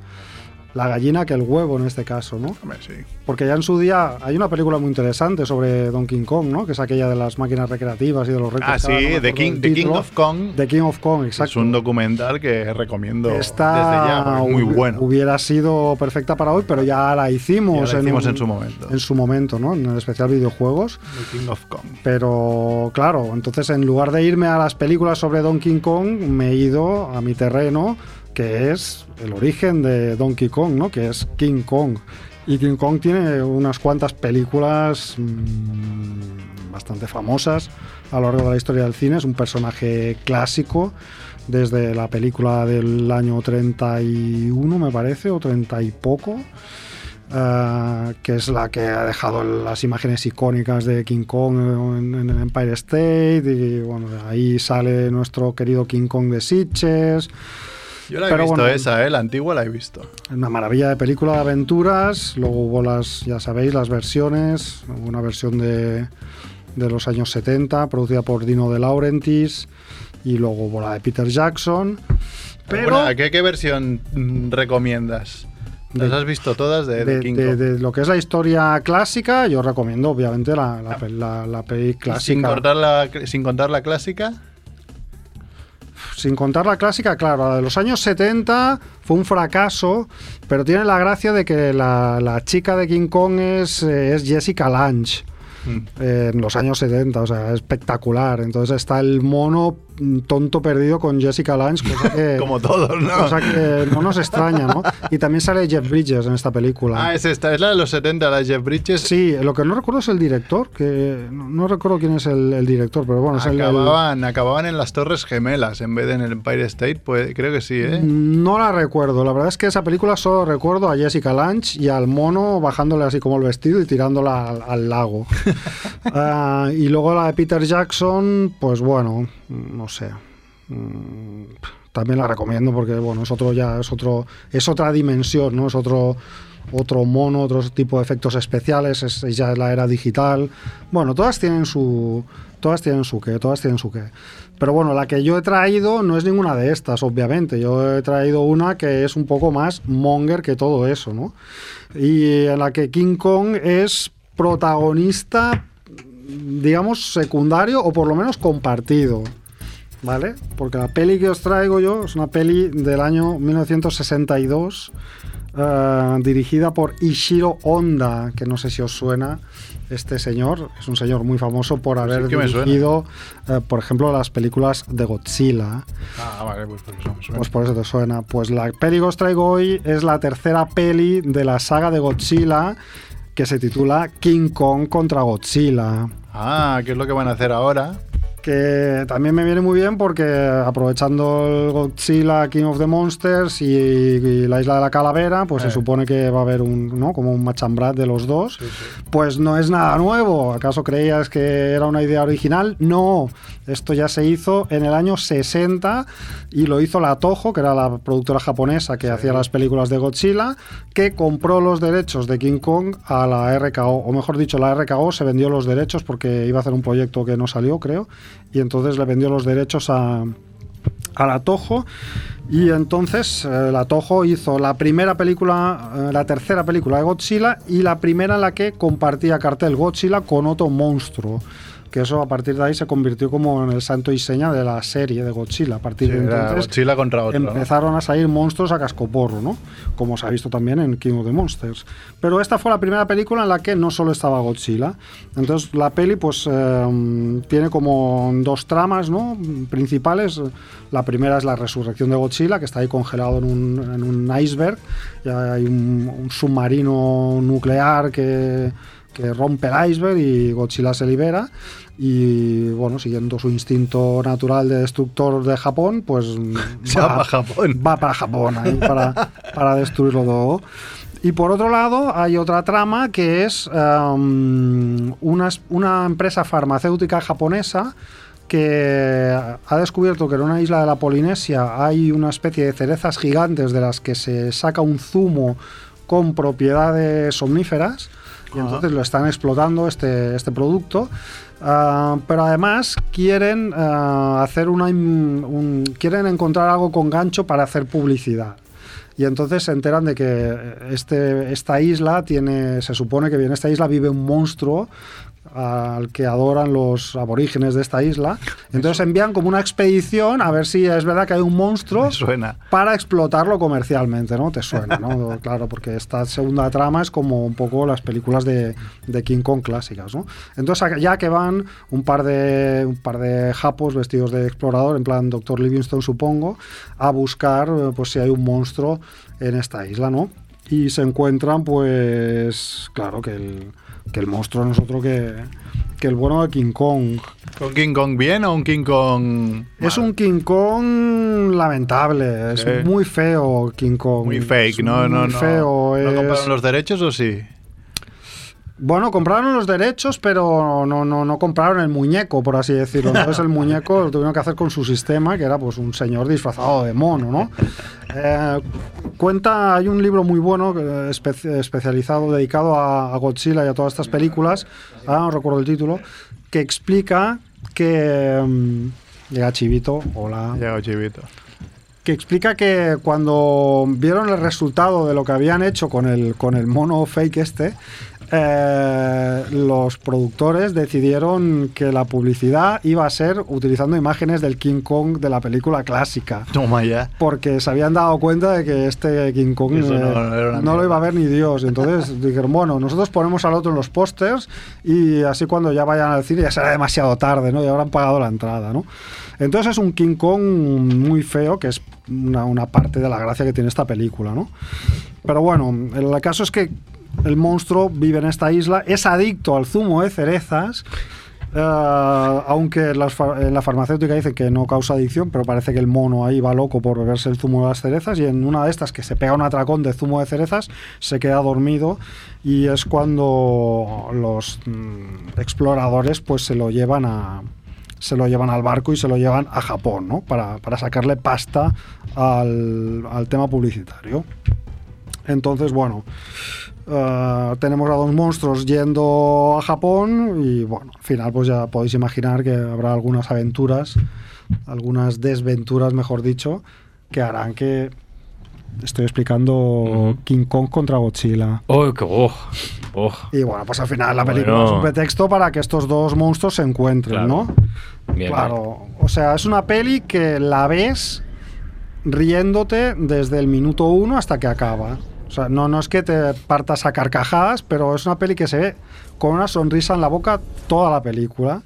la gallina que el huevo en este caso, ¿no? Hombre, sí. Porque ya en su día hay una película muy interesante sobre Donkey Kong, ¿no? Que es aquella de las máquinas recreativas y de los retos. Ah, no sí, The King, The King of Kong. The King of Kong, exacto. Es un documental que recomiendo Esta desde ya, muy bueno. Hubiera sido perfecta para hoy, pero ya la hicimos, Ya la hicimos un- en su momento. En su momento, ¿no? En el especial videojuegos. The King of Kong. Pero claro, entonces en lugar de irme a las películas sobre Donkey Kong, me he ido a mi terreno, que es el origen de Donkey Kong, ¿no? Que es King Kong. Y King Kong tiene unas cuantas películas mm, bastante famosas a lo largo de la historia del cine. Es un personaje clásico desde la película del año 31, me parece, o 30 y poco. eh, que es la que ha dejado las imágenes icónicas de King Kong en, el Empire State y bueno, ahí sale nuestro querido King Kong de Sitges Yo la he Pero visto bueno. esa, ¿eh? La antigua la he visto. una maravilla de película de aventuras. Luego hubo las, ya sabéis, las versiones. Hubo una versión de, de los años 70, producida por Dino De Laurentiis. Y luego hubo la de Peter Jackson. Pero Bueno, ¿qué, qué versión mm, recomiendas? ¿Las has visto todas de, de King de- de lo que es la historia clásica, yo recomiendo obviamente la, la, pe- la- la peli sin, clásica. cortar la, sin contar la clásica. Sin contar la clásica, claro, la de los años 70 fue un fracaso, pero tiene la gracia de que la, la chica de King Kong es, eh, es Jessica Lange. Mm. eh, en los años 70, o sea, espectacular. Entonces está el mono tonto perdido con Jessica Lange, cosa que, Como todos, ¿no? cosa que no nos extraña, ¿no? Y también sale Jeff Bridges en esta película. Ah, es esta, es la de los 70, la de Jeff Bridges. Sí, lo que no recuerdo es el director, que no, no recuerdo quién es el, el director, pero bueno, es el- el, Acababan, acababan en las Torres Gemelas en vez de en el Empire State, pues creo que sí, ¿eh? No la recuerdo. La verdad es que esa película solo recuerdo a Jessica Lange y al mono bajándole así como el vestido y tirándola al, al lago. Ah, y luego la de Peter Jackson, pues bueno, no sé. Mm, También la recomiendo porque bueno, es otro ya, es otro, es otra dimensión, ¿no? Es otro otro mono, otro tipo de efectos especiales, es, es ya la era digital. Bueno, todas tienen su todas tienen su qué, todas tienen su qué. Pero bueno, la que yo he traído no es ninguna de estas, obviamente. Yo he traído una que es un poco más monger que todo eso, ¿no? Y en la que King Kong es protagonista, digamos, secundario o por lo menos compartido. ¿Vale? Porque la peli que os traigo yo es una peli del año 1962, eh, dirigida por Ishiro Honda, que no sé si os suena este señor. Es un señor muy famoso por haber dirigido, eh, por ejemplo, las películas de Godzilla. Ah, vale, pues por eso me suena. Pues por eso te suena. Pues la peli que os traigo hoy es la tercera peli de la saga de Godzilla que se titula King Kong contra Godzilla. Ah, ¿qué es lo que van a hacer ahora? Que también me viene muy bien porque aprovechando el Godzilla King of the Monsters y, y la isla de la calavera, pues Eh. se supone que va a haber un, ¿no? como un machambrat de los dos. Pues no es nada nuevo. ¿Acaso creías que era una idea original? No. Esto ya se hizo en el año 60 y lo hizo la Toho, que era la productora japonesa que hacía las películas de Godzilla, que compró los derechos de King Kong a la RKO. O mejor dicho, la RKO se vendió los derechos porque iba a hacer un proyecto que no salió, creo. Y entonces le vendió los derechos a, a la Toho y entonces eh, la Toho hizo la primera película, eh, la tercera película de Godzilla y la primera en la que compartía cartel Godzilla con otro monstruo. Que eso a partir de ahí se convirtió como en el santo y seña de la serie de Godzilla. A partir de Era entonces Godzilla contra otro. ¿no? empezaron a salir monstruos a cascoporro, ¿no? Como se ha visto también en King of the Monsters. Pero esta fue la primera película en la que no solo estaba Godzilla. Entonces la peli pues eh, tiene como dos tramas, ¿no? Principales. La primera es la resurrección de Godzilla, que está ahí congelado en un, en un iceberg. Y hay un, un submarino nuclear que que rompe el iceberg y Godzilla se libera y bueno, siguiendo su instinto natural de destructor de Japón, pues Se va para Japón. va para Japón ahí, para, para destruirlo todo. Y por otro lado, hay otra trama que es em, una, una empresa farmacéutica japonesa que ha descubierto que en una isla de la Polinesia hay una especie de cerezas gigantes de las que se saca un zumo con propiedades omníferas y entonces lo están explotando este, este producto. Ah, pero además quieren ah, hacer una un- quieren encontrar algo con gancho para hacer publicidad. Y entonces se enteran de que este, esta isla tiene, se supone que en esta isla vive un monstruo al que adoran los aborígenes de esta isla. Entonces envían como una expedición a ver si es verdad que hay un monstruo suena. para explotarlo comercialmente, ¿no? Te suena, ¿no? claro, porque esta segunda trama es como un poco las películas de, de King Kong clásicas, ¿no? Entonces ya que van un par de un par de japos vestidos de explorador, en plan Doctor Livingstone supongo, a buscar eh, pues si hay un monstruo en esta isla, ¿no? Y se encuentran, pues, claro, que el, que el monstruo no es otro que, que el bueno de King Kong. ¿Con King Kong bien o un King Kong.? Es un King Kong lamentable, es muy feo King Kong. Muy fake, Es no, no, muy no. feo. ¿No es- compraron los derechos o sí? Bueno, compraron los derechos, pero no, no, no compraron el muñeco, por así decirlo. Entonces el muñeco lo tuvieron que hacer con su sistema, que era pues un señor disfrazado de mono, ¿no? Eh, cuenta, hay un libro muy bueno, eh, espe- especializado, dedicado a, a Godzilla y a todas estas películas, ahora no recuerdo el título, que explica que... mm, llega Chivito, hola Llega chivito. que explica que cuando vieron el resultado de lo que habían hecho con el, con el mono fake este, eh, los productores decidieron que la publicidad iba a ser utilizando imágenes del King Kong de la película clásica. Toma ya. Porque se habían dado cuenta de que este King Kong Eso eh, no- no no lo iba a ver ni Dios. Entonces dijeron, bueno, nosotros ponemos al otro en los pósters y así cuando ya vayan al cine ya será demasiado tarde, ¿no? Ya habrán pagado la entrada, ¿no? Entonces es un King Kong muy feo, que es una, una parte de la gracia que tiene esta película, ¿no? Pero bueno, el caso es que el monstruo vive en esta isla, es adicto al zumo de cerezas, eh, aunque en la farmacéutica dice que no causa adicción, pero parece que el mono ahí va loco por beberse el zumo de las cerezas y en una de estas que se pega un atracón de zumo de cerezas se queda dormido y es cuando los mm, exploradores pues se lo llevan a se lo llevan al barco y se lo llevan a Japón, ¿no? Para, para sacarle pasta al, al tema publicitario. Entonces, bueno, eh, tenemos a dos monstruos yendo a Japón y bueno, al final pues ya podéis imaginar que habrá algunas aventuras, algunas desventuras, mejor dicho, que harán que estoy explicando King Kong contra Godzilla. Oh, qué oh, oh. Y bueno, pues al final la película Bueno. es un pretexto para que estos dos monstruos se encuentren, Claro. ¿no? Bien, Claro, o sea, es una peli que la ves riéndote desde el minuto uno hasta que acaba. Sea, no, no es que te partas a carcajadas, pero es una peli que se ve con una sonrisa en la boca toda la película.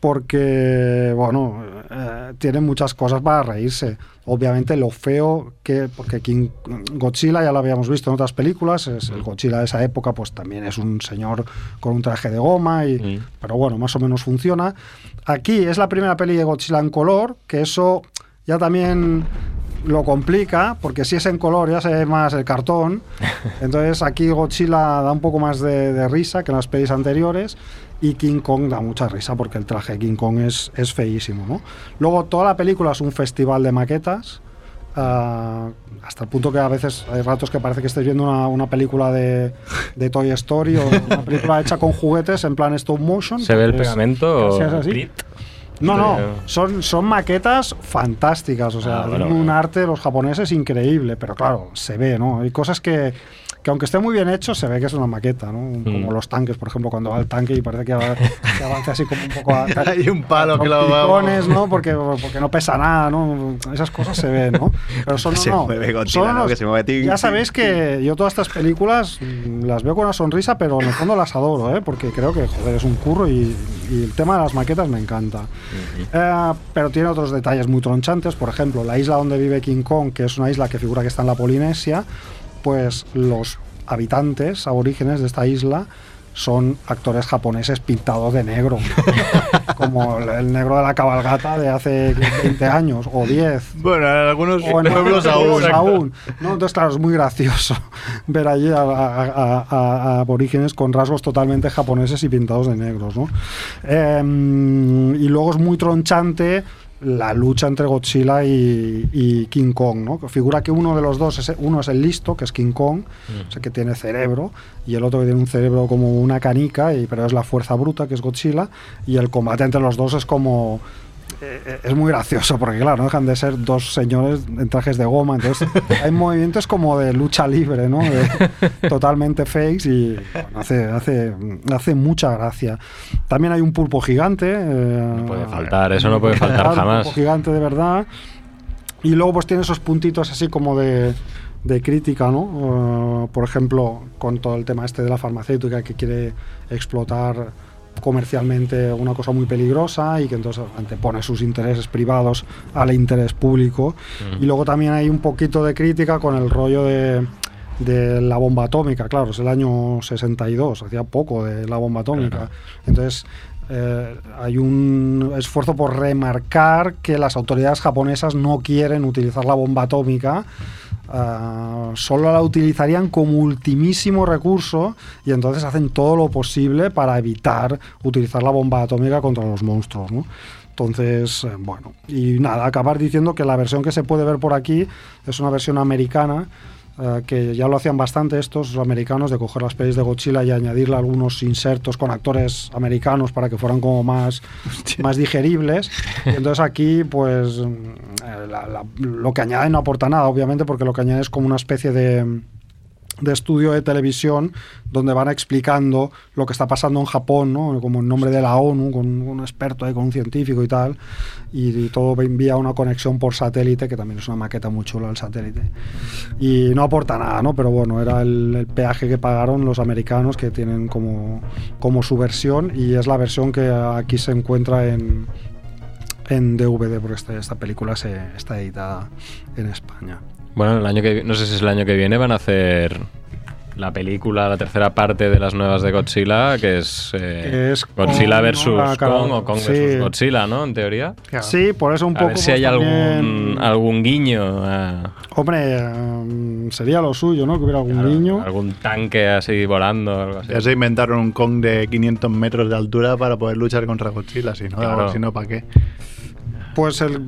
Porque, bueno, eh, tiene muchas cosas para reírse. Obviamente lo feo que, porque King Godzilla ya lo habíamos visto en otras películas, es el Godzilla de esa época, pues también es un señor con un traje de goma, y, Mm. pero bueno, más o menos funciona. Aquí es la primera peli de Godzilla en color, que eso ya también lo complica, porque si es en color ya se ve más el cartón. Entonces aquí Godzilla da un poco más de, de risa que en las pelis anteriores. Y King Kong da mucha risa porque el traje de King Kong es, es feísimo. ¿no? Luego toda la película es un festival de maquetas. ah, hasta el punto que a veces hay ratos que parece que estáis viendo una, una película de, de Toy Story o una película hecha con juguetes en plan stop motion. ¿Se ve el Es- pegamento? es así. No, no, son, son maquetas fantásticas, o sea, Ah, bueno, un bueno. arte de los japoneses increíble, pero claro, se ve, ¿no? Hay cosas que, que aunque esté muy bien hecho, se ve que es una maqueta, ¿no? Como Mm. los tanques, por ejemplo, cuando va el tanque y parece que, va- que avanza así como un poco a... Hay un palo que lo va- ¿no? Porque, porque no pesa nada, ¿no? Esas cosas se ven, ¿no? Pero son, Se no, mueve Godzilla, son ¿no? unos- Que se mueve tin, Ya sabéis que yo todas estas películas las veo con una sonrisa, pero en el fondo las adoro, ¿eh? Porque creo que, joder, es un curro y, y el tema de las maquetas me encanta. Eh, pero tiene otros detalles muy tronchantes. Por ejemplo, la isla donde vive King Kong, que es una isla que figura que está en la Polinesia, pues los habitantes aborígenes de esta isla son actores japoneses pintados de negro, como el- negro de la cabalgata de hace 20 años o 10. Bueno, en algunos O en pueblos aún. aún. ¿no? Entonces, claro, es muy gracioso ver allí a, a- a- a- a aborígenes con rasgos totalmente japoneses y pintados de negros. ¿no? Em, y luego es muy tronchante la lucha entre Godzilla y, y King Kong, ¿no? Figura que uno de los dos, es, uno es el listo, que es King Kong, o sea, que tiene cerebro, y el otro que tiene un cerebro como una canica, y, pero es la fuerza bruta, que es Godzilla, y el combate entre los dos es como eh, es muy gracioso porque claro, no dejan de ser dos señores en trajes de goma, entonces hay movimientos como de lucha libre, ¿no? De- totalmente fakes y bueno, hace, hace, hace mucha gracia. También hay un pulpo gigante. eh, No puede faltar, eso no puede faltar un jamás. pulpo gigante de verdad. Y luego pues tiene esos puntitos así como de, de crítica, ¿no? Eh, por ejemplo, con todo el tema este de la farmacéutica que quiere explotar comercialmente una cosa muy peligrosa y que entonces antepone sus intereses privados al interés público. Y luego también hay un poquito de crítica con el rollo de, de la bomba atómica, claro, es el año 62, hacía poco de la bomba atómica. Entonces, eh, hay un esfuerzo por remarcar que las autoridades japonesas no quieren utilizar la bomba atómica, ah, solo la utilizarían como ultimísimo recurso y entonces hacen todo lo posible para evitar utilizar la bomba atómica contra los monstruos. ¿no? Entonces, eh, bueno, y nada, acabar diciendo que la versión que se puede ver por aquí es una versión americana eh, que ya lo hacían bastante estos americanos de coger las pelis de Godzilla y añadirle algunos insertos con actores americanos para que fueran como más, más digeribles. Y entonces aquí, pues, mm, eh, la- la- lo que añaden no aporta nada, obviamente, porque lo que añaden es como una especie de de estudio de televisión donde van explicando lo que está pasando en Japón, ¿no? como en nombre de la ONU, con un experto ahí, con un científico y tal, y, y todo envía una conexión por satélite, que también es una maqueta muy chula el satélite. Y no aporta nada, ¿no? pero bueno, era el, el peaje que pagaron los americanos que tienen como, como su versión y es la versión que aquí se encuentra en, en DVD, porque este- esta película se, está editada en España. Bueno, el año que no sé si es el año que viene van a hacer la película, la tercera parte de las nuevas de Godzilla, que es, eh, Que es Godzilla Kong, versus ¿no? Ah, claro. Kong o Kong Sí. versus Godzilla, ¿no? En teoría. Sí, por eso un A poco. ver si pues, hay algún, también- algún guiño, a- Hombre, mm, sería lo suyo, ¿no? Que hubiera algún niño. algún tanque así volando, algo así. Ya se inventaron un Kong de 500 metros de altura para poder luchar contra Godzilla, si no, Claro. si no ¿para qué? Pues el,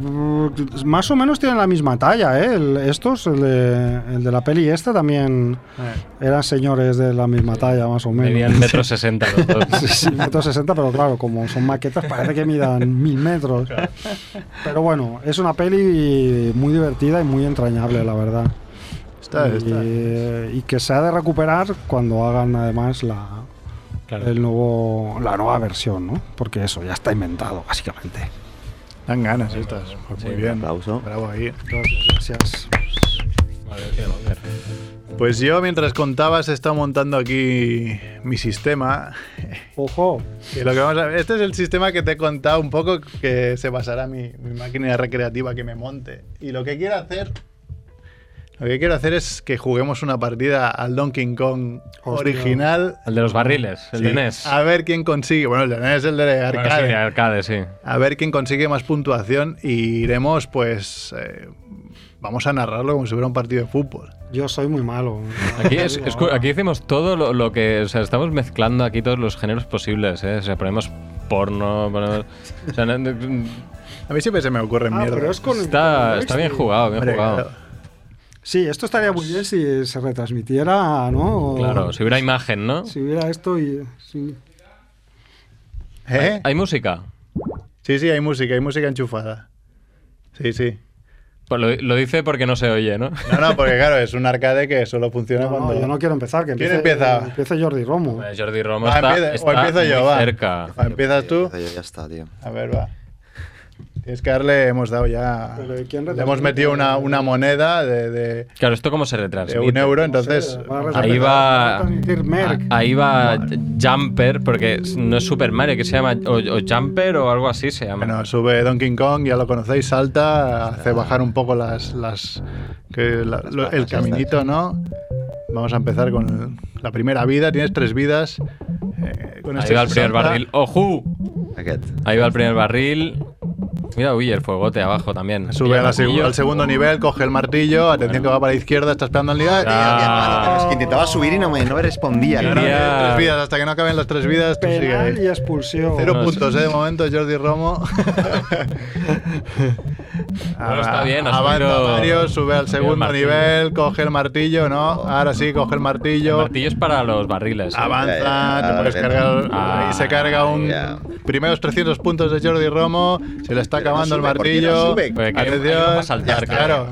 más o menos tienen la misma talla, ¿eh? El- estos, el de, el de la peli esta también eran señores de la misma talla, más o menos. Medían metro sesenta los dos. Sí, sí, metro sesenta, pero claro, como son maquetas, parece que midan mil metros. Pero bueno, es una peli muy divertida y muy entrañable, la verdad. Está, y, está. y que se ha de recuperar cuando hagan además la, Claro. el nuevo, la nueva versión, ¿no? Porque eso ya está inventado, básicamente. Dan ganas estas. Pues muy Sí, bien. aplauso. Bravo ahí. Gracias. Pues yo, mientras contabas, he estado montando aquí mi sistema. Ojo. Que lo que vamos a ver- este es el sistema que te he contado un poco que se basará mi, mi máquina recreativa que me monte. Y lo que quiero hacer. Lo que quiero hacer es que juguemos una partida al Donkey Kong Hostia. original. El de los barriles, el de NES. A ver quién consigue. Bueno, el de NES es el de Bueno, arcade. sí, de arcade, sí. A ver quién consigue más puntuación y iremos, pues. eh, vamos a narrarlo como si fuera un partido de fútbol. Yo soy muy malo. Aquí, es- es cu- aquí hicimos todo lo, lo que. O sea, estamos mezclando aquí todos los géneros posibles, ¿eh? O sea, ponemos porno, ponemos. O sea, no- A mí siempre se me ocurre Ah, mierda. pero es con el- está, bien jugado, bien Hombre, jugado. claro. Sí, esto estaría muy bien si se retransmitiera, ¿no? Claro, si hubiera imagen, ¿no? Si hubiera esto y. sí. ¿Eh? ¿Hay música? Sí, sí, hay música, hay música enchufada. Sí, sí. Pues lo, lo dice porque no se oye, ¿no? No, no, porque claro, es un arcade que solo funciona No, no, cuando. yo no quiero empezar, que ¿Quién empiece, empieza? empiece Jordi Romo. Jordi Romo Va, está, empieza- o está empiezo yo, va. cerca. Va, ¿Empiezas tú? Yo, ya está, tío. A ver, va. Tienes que darle, hemos dado ya. ¿quién Le hemos metido una, una moneda de, de, Claro, ¿esto cómo se de retransmite? un euro, entonces. va Ahí va. a Ahí va Jumper, porque no es Super Mario, que se llama. O, o Jumper o algo así se llama. Bueno, sube Donkey Kong, ya lo conocéis, salta, hace bajar un poco las. las que la- lo- el caminito, ¿no? Vamos a empezar con la primera vida. Tienes tres vidas. Eh, con Ahí este va el primer 60. barril. ¡Ojú! Aquest. Ahí va el primer barril. Mira, uy, el fuegote abajo también. Sube Pilla a la el seg- martillo. al segundo nivel, coge el martillo, atención que va para la izquierda, está esperando al nivel. Ah. Es que intentaba subir y no me, no me respondía. Cabrón. Tres vidas, hasta que no acaben las tres vidas, tú Penal y expulsión. Cero No, puntos, sí. ¿eh? De momento, Jordi Romo. Bueno, está bien, Avanza subido- Mario, sube al segundo martillo. nivel, coge el martillo, ¿no? Ahora sí, coge el El martillo. martillo es para los barriles. ¿eh? Avanza, Ya, ya, te puedes cargar. Ah, ahí se carga un. Primeros 300 puntos de Jordi Romo. Se le está Pero no acabando sube, el ¿por qué no martillo. sube? Porque hay- hay uno Atención. para saltar, Ya está, claro.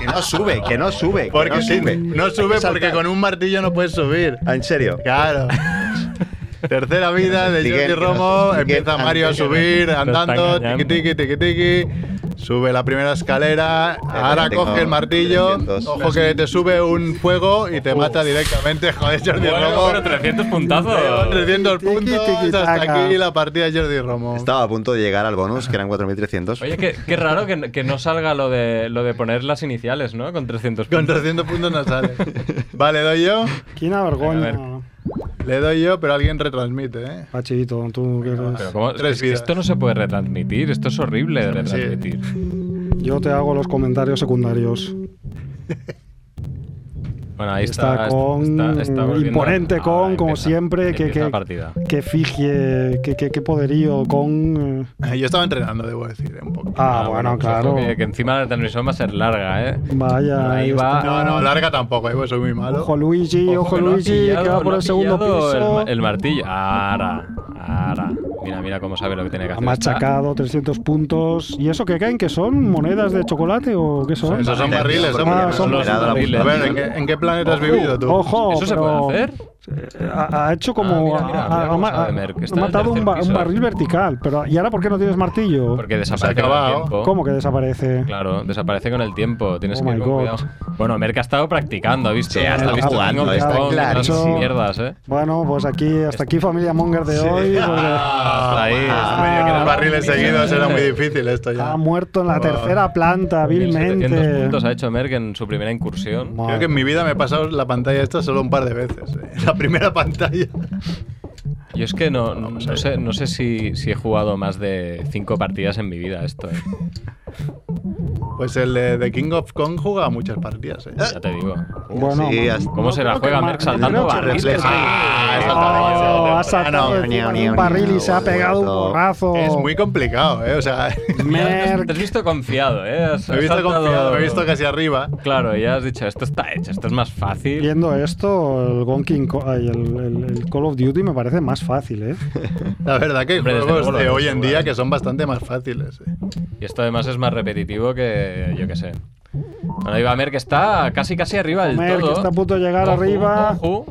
Que no sube, que no sube. que Porque no sube. no porque con un martillo no puedes subir. Ah, ¿En serio? Claro. Tercera vida de Jordi Romo. Empieza Mario a subir, andando, tiqui tiqui tiqui tiqui. Sube la primera escalera. Ahora coge el martillo. 300. Ojo que te sube un fuego y te mata directamente. Joder, Jordi Bueno, Romo. bueno, 300 puntazos. Lleva 300 Tiki, puntos. tiki, Hasta aquí la partida de Jordi Romo. Estaba a punto de llegar al bonus, que eran 4.300. Oye, qué, qué raro que, que no salga lo de, lo de poner las iniciales, ¿no? Con 300 Con puntos. 300 puntos no sale. Vale, doy yo. Quina vergonya. Le doy yo, pero alguien retransmite, ¿eh? Pachito, tú que eres- Pero ¿cómo? Tres vidas. esto no se puede retransmitir. Esto es horrible de retransmitir. Yo te hago los comentarios secundarios. Bueno, ahí Está está. con está- está imponente a- con, ah, como empieza- siempre, que, empieza que, partida. que figie, que, que, que poderío con... eh, Yo estaba entrenando, debo decir, ¿eh? un poco. Ah, bueno, pues claro. ojo Que, que encima la transmisión va a ser larga, ¿eh? Vaya, Ahí ahí va. No, no, larga tampoco, ¿eh? Pues soy muy malo. Ojo Luigi, ojo, que no ha Luigi, pillado- que va por no el segundo pillado el piso. ma- El, martillo. Ahora, ahora. Mira, mira cómo sabe lo que tiene que Ha hacer. Está- machacado 300 puntos. ¿Y eso qué caen? ¿Que son monedas de chocolate o qué son? Esos son barriles. Ah, son los barriles. A ver, ¿en qué, en qué planeta has vivido tú? Ojo, ¿Eso se pero puede hacer? Ha, ha hecho como. Ah, mira, mira, ha- mira ha- ha- ha matado un, ba- un barril vertical. Pero, ¿Y ahora por qué no tienes martillo? Porque desaparece con el tiempo. ¿Cómo que desaparece? Claro, desaparece con el tiempo. Tienes Oh que ir con cuidado. Bueno, Merck ha estado practicando, ha visto. Sí, ha estado jugando, y otras clarísimo. mierdas, ¿eh? Bueno, pues aquí, hasta aquí familia Monger de hoy. porque Hasta ahí. Ah, hasta ahí. Barriles seguidos era muy difícil esto ya. ha muerto en la tercera planta, 1700 vilmente. puntos ha hecho Merck en su primera incursión. Madre. Creo que en mi vida me he pasado la pantalla esta solo un par de veces. ¿eh? La primera pantalla. Yo es que no, no, no sé, no sé si, si he jugado más de cinco partidas en mi vida esto, ¿eh? Pues el de, de King of Kong jugaba muchas partidas. ¿eh? Ya te digo. Bueno, Sí, ¿Cómo se la juega ma- Merck saltando barriles? refleja. Ah, Oh, ha saltado no. de un barril y se ha pegado un porrazo. Es muy complicado, ¿eh? O sea, Merck. Te has visto confiado, ¿eh? Has- me he visto saltado- confiado, me he visto casi arriba. Claro, ya has dicho, esto está hecho, esto es más fácil. Viendo esto, el, Gonking el, el- el Call of Duty me parece más fácil, ¿eh? La verdad que hay juegos de hoy en día que son bastante más fáciles. ¿eh? Y esto además es más repetitivo que, yo qué sé. Bueno, ahí va Merck, que está casi casi arriba del Merck, todo. que está a punto de llegar Ojo, arriba. ojo.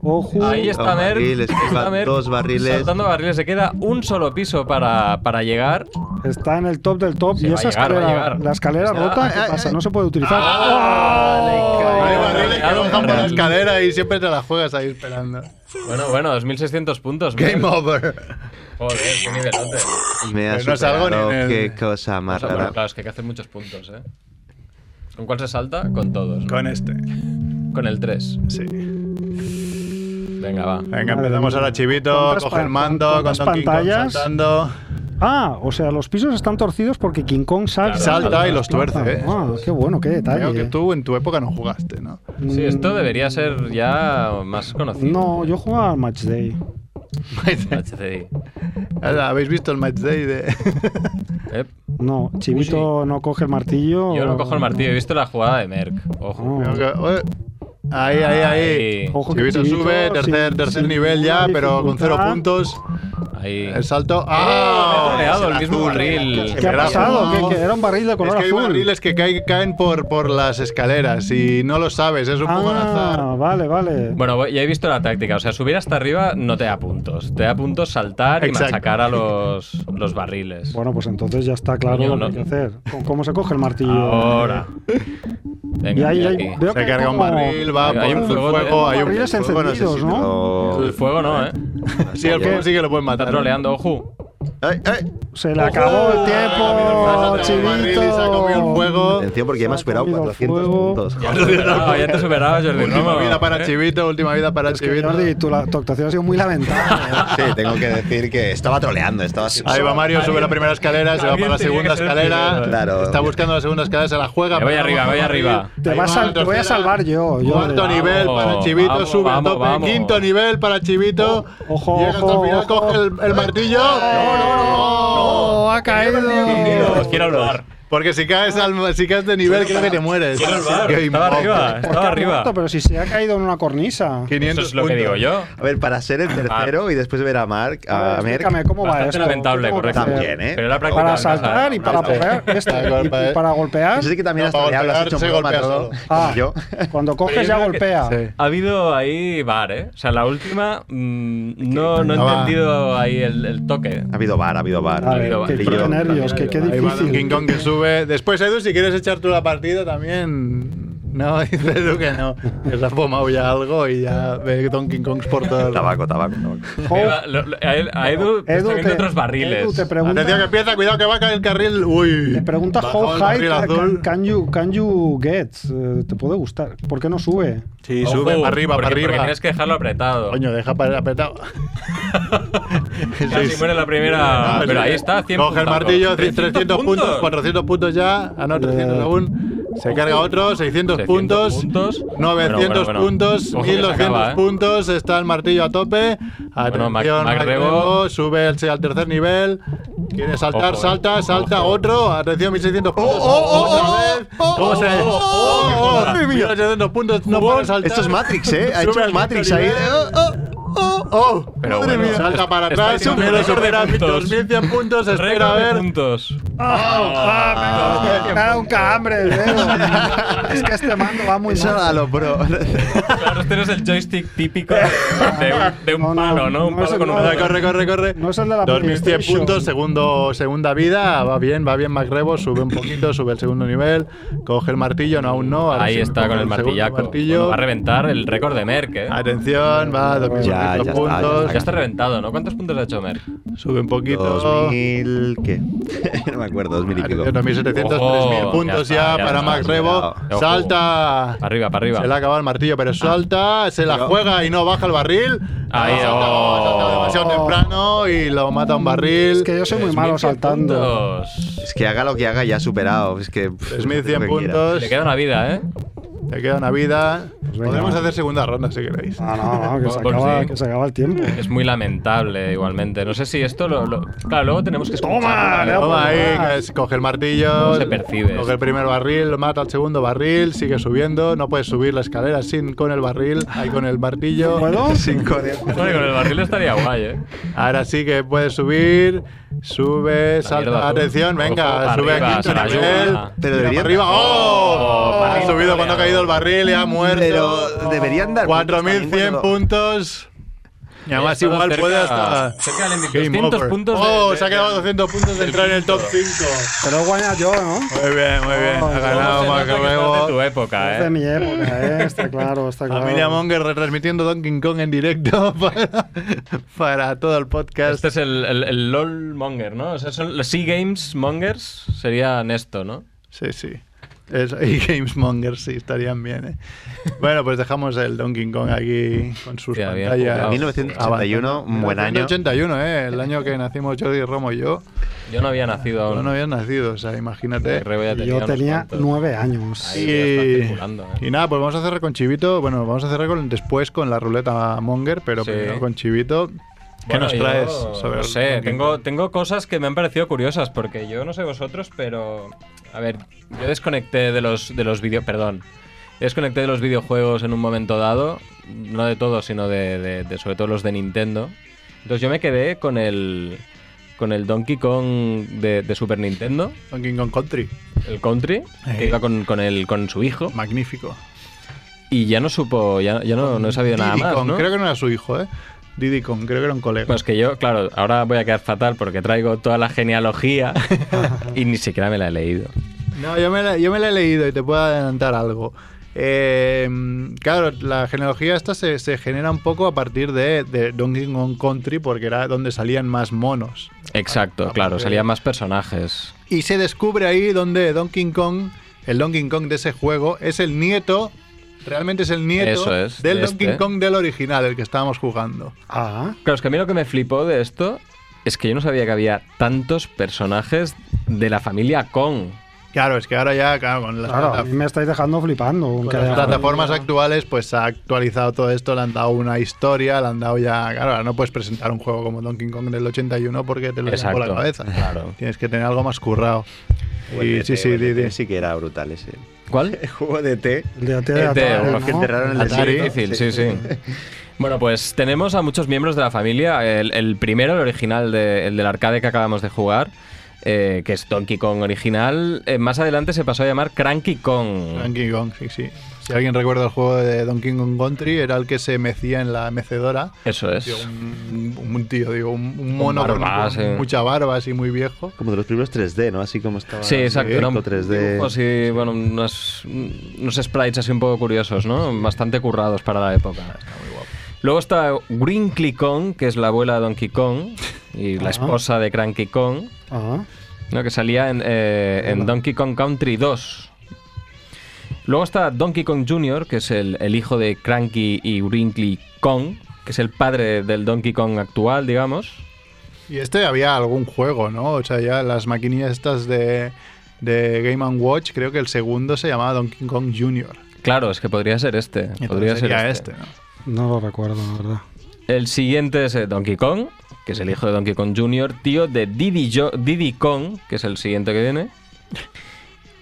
Ojo. Ahí está Dos Merck. barriles, está Merck dos barriles. Saltando barriles. Se queda un solo piso para, para llegar. Está en el top del top. Se y esa llegar, escalera, la escalera Está- rota, ¿qué ay, pasa? ay. No se puede utilizar. Ah, le ¡Oh! cae. Hay barriles que bajan por la escalera y siempre te la juegas ahí esperando. Bueno, bueno, 2600 puntos. Game over. Joder, qué nivelote. Me ha no salgo ni en el- Qué cosa más Bueno, rara. claro, es que hay que hacer muchos puntos, ¿eh? ¿Con cuál se salta? Con todos. ¿no? Con este. Con el 3. Sí. Venga, va. Venga, empezamos ahora Chivito, ¿Cuántas coge el mando, con Donkey Kong pantallas? saltando. Ah, o sea, los pisos están torcidos porque King Kong salta. Claro, Salta y los tuerce, ¿eh? Ah, qué bueno, qué detalle. Creo que tú en tu época no jugaste, ¿no? Sí, esto debería ser ya más conocido. No, yo jugaba al Match Day. HCI. ¿Habéis visto el match day de.? Eh, No, Chivito no coge el martillo. Yo no cojo el martillo, he visto la jugada de Merck. Ojo. Oh. Que- Ahí, ahí, ahí. Ojo que sube, tercer, sin- tercer sin nivel ya, pero con cero puntos. Ahí. El salto. Me he ¡Ah! troleado el el mismo azul. barril. ¿Qué ha Era- pasado? no. ¿Que, que era un barril de Es color que hay azul. barriles que caen, caen por, por las escaleras y no lo sabes, es un poco al azar. Ah, vale, vale. Bueno, ya he visto la táctica. O sea, subir hasta arriba no te da puntos. Te da puntos saltar y Exacto. machacar a los, los barriles. Bueno, pues entonces ya está claro Coño, lo que no. hay que hacer. ¿Cómo- ¿Cómo se coge el martillo? Ahora. Venga, Y ahí, ahí- aquí. veo Se que carga un como barril, va Hay- un el fuego, fuego, hay un barriles Fuego no sé encendidos, ¿no? El fuego no, ¿eh? Sí, el fuego sí que lo pueden Está matar. troleando, ojo. ¡Ay, ay! Se le acabó el tiempo, Chivito. Se ha comido el fuego. Atención porque ya me ha superado comido 400 fuego. puntos. Ya te superaba, ya te superaba, Jordi Última vida para ¿eh? Chivito, última vida para Chivito. Jordi, tu, actuación ha sido muy lamentable. Sí, tengo que decir que estaba troleando, estaba Ahí va Mario, sube la primera escalera, se va para la segunda escalera. Claro. Está buscando la segunda escalera, se la juega. Me voy arriba, voy arriba. Te, voy a salvar yo. Cuarto nivel para Chivito, sube a tope. Quinto nivel para Chivito. Ojo, Llega hasta ojo, el final, coge el, el martillo. No, no, no. No, ha caído. Quiero el bar. Porque si caes, al, si caes de nivel, creo que te mueres. Estaba arriba, ¿Por qué estaba ha arriba. muerto? Pero si se ha caído en una cornisa. 500 Eso es lo que digo puntos. yo. A ver, para ser el tercero y después ver a Mark, A explícame cómo va esto. lamentable, ¿Qué tengo que correcto. También, ¿eh? Pero era práctica Para saltar y para poder este, Para y- golpear. para golpear. Yo sé que también No, has para troleado, lo has hecho un. Ah, yo. cuando coges ya golpea. Sí. Ha habido ahí bar, ¿eh? O sea, la última mm, no, no he entendido ahí el, toque. Ha habido bar, ha habido bar. A ver, habido bar. qué nervios, qué, difícil. Kong que sube. Después, Edu, si quieres echar tú la partida también. No, dice Edu que no. Que se ha fumado ya algo y ya ve Donkey Kongs por todo el Tabaco, tabaco, tabaco. Mira, lo- lo- a, él- a Edu, está viendo otros barriles. Edu te pregunta, Atención que empieza, cuidado que va a caer el carril. Uy. te pregunta Bajaba how el high carril can, azul. can you, can you get? Eh, ¿Te puede gustar? ¿Por qué no sube? Sí, Ojo, sube para arriba, porque, para arriba. Porque tienes que dejarlo apretado. Coño, deja para apretado. Casi muere la primera. Pero ahí está, 100 Coge el martillo, 300 puntos, 400 puntos ya. Ah, no, 300 Eh. aún. Se carga otro, 600 600 puntos. puntos. 900 Bueno, bueno, bueno. puntos, Ojo que se 1200 acaba, ¿eh? puntos. Está el martillo a tope. Atención, Mac- Rebo. Sube el- al tercer nivel. Quiere saltar, Ojo, eh. salta, salta. Ojo. Otro. Atención, 1600 puntos. oh, Otra oh, vez. oh, ¿Cómo se.? oh, Oh, oh, oh, madre mía. 1800 puntos. No puede saltar. Esto es Matrix, ¿eh? Ha hecho Matrix ahí. Oh, oh, oh. Oh, Pero madre bueno, mía. Salta para atrás, primero un récord de supera puntos. 2100 puntos, espera a ver. puntos. Ah, me, un calambre el dedo. es que este mando va muy Eso mal. a lo pro. Claro, este no es el joystick típico de un, de un No, no, palo, ¿no? Un palo el con un modo. Corre, corre, corre. No es el de la 2100 PlayStation. puntos, segundo, segunda vida, va bien, va bien Macrebo, sube un poquito, sube el segundo nivel, coge el martillo, no, aún no. ahora Ahí está con el segundo martillaco. martillo. Bueno, va a reventar el récord de Merck, ¿eh? Atención, va, 2400 Ya, ya está, ya puntos. está. Ya está reventado, ¿no? ¿Cuántos puntos ha hecho Merck? Sube un poquito. 2000. ¿Qué? no me acuerdo, 2000 y pico. Atención, 2700, Ojo, 3000 puntos ya ya, está, ya para ya Rebo. Salta. Para arriba, para arriba. Se le ha acabado el martillo, pero salta, se la juega y no baja el barril. Ahí, Ha saltado, oh. demasiado temprano y lo mata un barril. Es que yo soy muy malo 3100 saltando. puntos. Es que haga lo que haga, ya ha superado. Es que. pff, 3100 lo que quiera. puntos. Le queda una vida, ¿eh? Te queda una vida. venga, Podemos hacer segunda ronda si queréis. No, no, no, que se, acaba, sí. que se acaba el tiempo. Es muy lamentable igualmente. No sé si esto lo. lo- Claro, luego tenemos que Toma, ¿vale? Toma ahí, es- coge el martillo. ¿Cómo se percibe Coge el primer barril, lo mata al segundo barril, sigue subiendo. No puedes subir la escalera sin con el barril, ahí con el martillo. ¿Puedo? Sin corea. Bueno, con el barril estaría guay, ¿eh? Ahora sí que puedes subir. Sube, salta. Atención, venga, sube arriba, a quinto se la nivel. Pero debería- arriba. ¡Oh! Oh, ha barril subido cuando ha caído el barril y ha muerto. Pero deberían dar. puntos también 4100 cuando- puntos. Y además igual cerca- puede hasta... Cerca del MVP. Game 200 over. puntos. de- Oh, de- se ha quedado 200 puntos de entrar en el top 5. Pero guaña yo, ¿no? Muy bien, muy bien. Oh, ha ¿Cómo ganado se estás de tu época, Es de ¿eh? mi época, ¿eh? Está claro, está claro. Familia Monger retransmitiendo Donkey Kong en directo para, para todo el podcast. Este es el, el, el LOL Monger, ¿no? O sea, son los Sea Games Mongers. Sería Nesto, ¿no? Sí, sí. Es, y Games Monger, sí, estarían bien. ¿eh? Bueno, pues dejamos el Donkey Kong aquí con sus bien pantallas. jugado. 1981, un buen año. 1981, ¿eh? El año que nacimos Jordi Romo y yo. Yo no había nacido aún. no habías nacido, o sea, imagínate. Ya Yo tenía nueve años. Ahí ya Y, ¿eh? y nada, pues vamos a cerrar con Chivito. Bueno, vamos a cerrar con, después con la ruleta Monger, pero Sí. primero con Chivito. ¿Qué Bueno, nos yo traes sobre No sé, tengo, tengo cosas que me han parecido curiosas, porque yo no sé vosotros, pero. A ver, yo desconecté de los, de los vídeos. Perdón. Desconecté de los videojuegos en un momento dado. No de todos, sino de, de- de sobre todo los de Nintendo. Entonces yo me quedé con el. Con el Donkey Kong de, de Super Nintendo, Donkey Kong Country. el Country, que Eh. iba con, con, el, con su hijo. Magnífico. Y ya no supo, ya, ya no, no he sabido nada más. Kong, ¿no? Creo que no era su hijo, ¿eh? Diddy Kong, creo que era un colega. Pues que yo, claro, ahora voy a quedar fatal porque traigo toda la genealogía y ni siquiera me la he leído. No, yo me, la, yo me la he leído y te puedo adelantar algo. Eh, claro, la genealogía esta se, se genera un poco a partir de, de Donkey Kong Country porque era donde salían más monos. Exacto, claro, salían más personajes. Y se descubre ahí donde Donkey Kong, el Donkey Kong de ese juego, es el nieto, realmente es el nieto Eso es, del de Donkey este. Kong del original, el que estábamos jugando. Ah, Claro, es que a mí lo que me flipó de esto es que yo no sabía que había tantos personajes de la familia Kong. Claro, es que ahora ya, claro, con las, claro, a mí me estáis dejando flipando. con las plataformas actuales, pues se ha actualizado todo esto, le han dado una historia, le han dado ya. Claro, ahora no puedes presentar un juego como Donkey Kong del 81 porque te lo llevan por la cabeza. claro. Tienes que tener algo más currado. Y de sí, T, sí, T di. sí que era brutal ese. ¿Cuál? El juego de T. El de AT de ¿no? que enterraron el de Atari. sí. Difícil, sí, sí. Bueno, pues tenemos a muchos miembros de la familia. El, el primero, el original, de- el del arcade que acabamos de jugar, eh, que es Donkey Kong original, eh, más adelante se pasó a llamar Cranky Kong. Donkey Kong, sí, sí. Si alguien recuerda el juego de Donkey Kong Country, era el que se mecía en la mecedora. Eso es. Tío, un, un tío, digo, un, un mono barba, con, sí. con mucha barba, así muy viejo. Como de los primeros 3D, ¿no? Así como estaba. Sí, exacto. el Eran efecto 3D. dibujos y, bueno, unos, unos sprites así un poco curiosos, ¿no? Bastante currados para la época. Luego está Wrinkly Kong, que es la abuela de Donkey Kong y la Ah. esposa de Cranky Kong, Ah, ¿no? que salía en, eh, en. Donkey Kong Country 2. Luego está Donkey Kong Jr., que es el, el hijo de Cranky y Wrinkly Kong, que es el padre del Donkey Kong actual, digamos. Y este había algún juego, ¿no? O sea, ya las maquinillas estas de, de Game Watch, creo que el segundo se llamaba Donkey Kong Jr. Claro, es que podría ser este. Entonces Podría ser este. este, ¿no? no lo recuerdo, la verdad. El siguiente es eh, Donkey Kong, que es el hijo de Donkey Kong Jr., tío de Diddy, Jo- Diddy Kong, que es el siguiente que viene.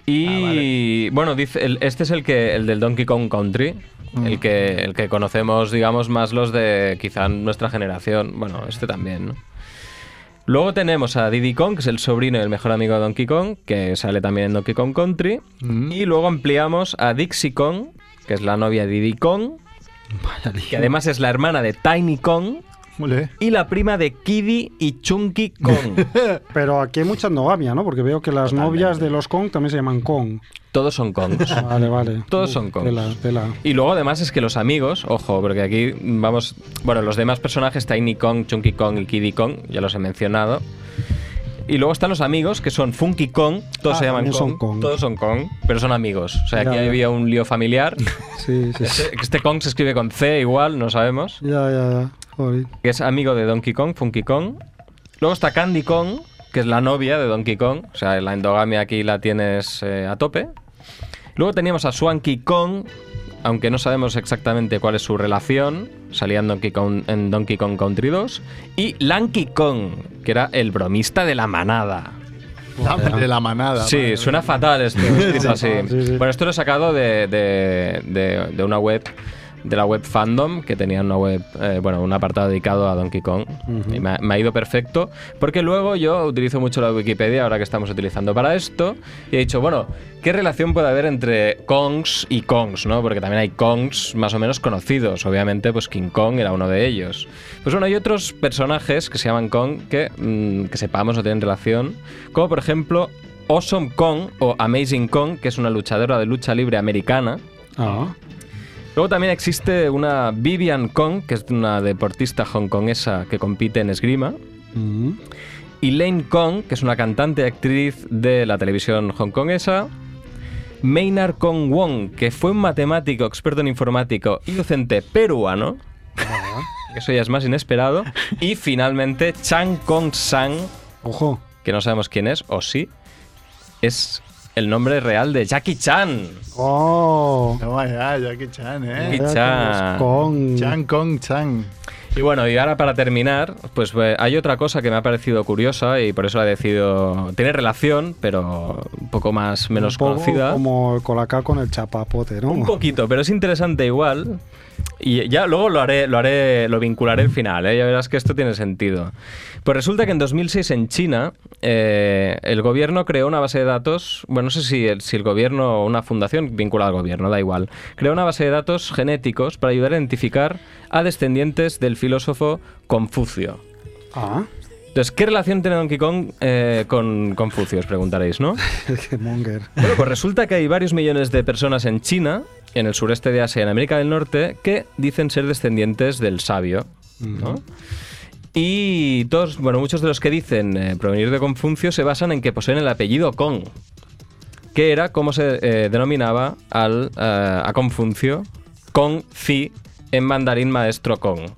Y bueno, dice, el- este es el que el del Donkey Kong Country, el, que, el que conocemos, digamos, más los de quizá nuestra generación. Bueno, este también, ¿no? Luego tenemos a Diddy Kong, que es el sobrino y el mejor amigo de Donkey Kong, que sale también en Donkey Kong Country. Mm. Y luego ampliamos a Dixie Kong, que es la novia de Diddy Kong, que además es la hermana de Tiny Kong Y la prima de Kiddy y Chunky Kong. Pero aquí hay mucha endogamia, ¿no? Porque veo que las novias de los Kong también se llaman Kong. Todos son Kongs. Vale, vale. Todos son Kongs. Y luego además es que los amigos, ojo, porque aquí vamos, bueno, los demás personajes, Tiny Kong, Chunky Kong y Kiddy Kong, ya los he mencionado. Y luego están los amigos, que son Funky Kong, todos Ah, se llaman Kong, son Kong. todos son Kong, pero son amigos. O sea, aquí Ya, había un lío familiar. Sí, sí. sí. Este, este Kong se escribe con C igual, no sabemos. Ya, ya, ya. Joder. que es amigo de Donkey Kong, Funky Kong. Luego está Candy Kong, que es la novia de Donkey Kong. O sea, la endogamia aquí la tienes eh, a tope. Luego teníamos a Swanky Kong, aunque no sabemos exactamente cuál es su relación. Salía en Donkey Kong, en Donkey Kong Country 2. Y Lanky Kong, que era el bromista de la manada. La- de la manada. Sí, madre suena fatal esto. así. Sí, sí. Bueno, esto lo he sacado de, de- de- de una web, de la web Fandom, que tenía una web, eh, bueno, un apartado dedicado a Donkey Kong. Y me ha, me ha ido perfecto. Porque luego yo utilizo mucho la Wikipedia, ahora que estamos utilizando para esto, y he dicho, bueno, ¿qué relación puede haber entre Kongs y Kongs, no? Porque también hay Kongs más o menos conocidos. Obviamente, pues King Kong era uno de ellos. Pues bueno, hay otros personajes que se llaman Kong que, mm, que sepamos no tienen relación. Como por ejemplo Awesome Kong o Amazing Kong, que es una luchadora de lucha libre americana. Ah, Luego también existe una Vivian Kong, que es una deportista hongkonesa que compite en esgrima. mm. Y Lane Kong, que es una cantante y actriz de la televisión hongkonesa. Maynard Kong Wong, que fue un matemático, experto en informático y docente peruano. Eso ya es más inesperado. Y finalmente Chang Kong Sang, Ojo. que no sabemos quién es, o sí, es el nombre real de Jackie Chan. Oh. Toma ya, Jackie Chan, Jackie ¿eh? Vaya Chan. Kong. Chan Kong Chan. Y bueno, y ahora para terminar, pues eh, hay otra cosa que me ha parecido curiosa y por eso la he decidido. Tiene relación, pero un poco más menos Un poco conocida. Como el colacao con el chapapote, ¿no? Un poquito, pero es interesante igual. Y ya luego lo haré, lo haré, lo vincularé al final, ¿eh? ya verás que esto tiene sentido. Pues resulta que en 2006 en China eh, el gobierno creó una base de datos, bueno, no sé si el, si el gobierno o una fundación vinculada al gobierno, da igual, creó una base de datos genéticos para ayudar a identificar a descendientes del filósofo Confucio. Ah, Entonces, ¿qué relación tiene Donkey Kong eh, con Confucio? Os preguntaréis, ¿no? qué monger. Bueno, pues resulta que hay varios millones de personas en China en el sureste de Asia y en América del Norte que dicen ser descendientes del sabio. ¿no? Y todos, bueno, muchos de los que dicen eh, provenir de Confucio se basan en que poseen el apellido Kong, que era como se eh, denominaba al, eh, a Confucio, Kong Fi, en mandarín maestro Kong.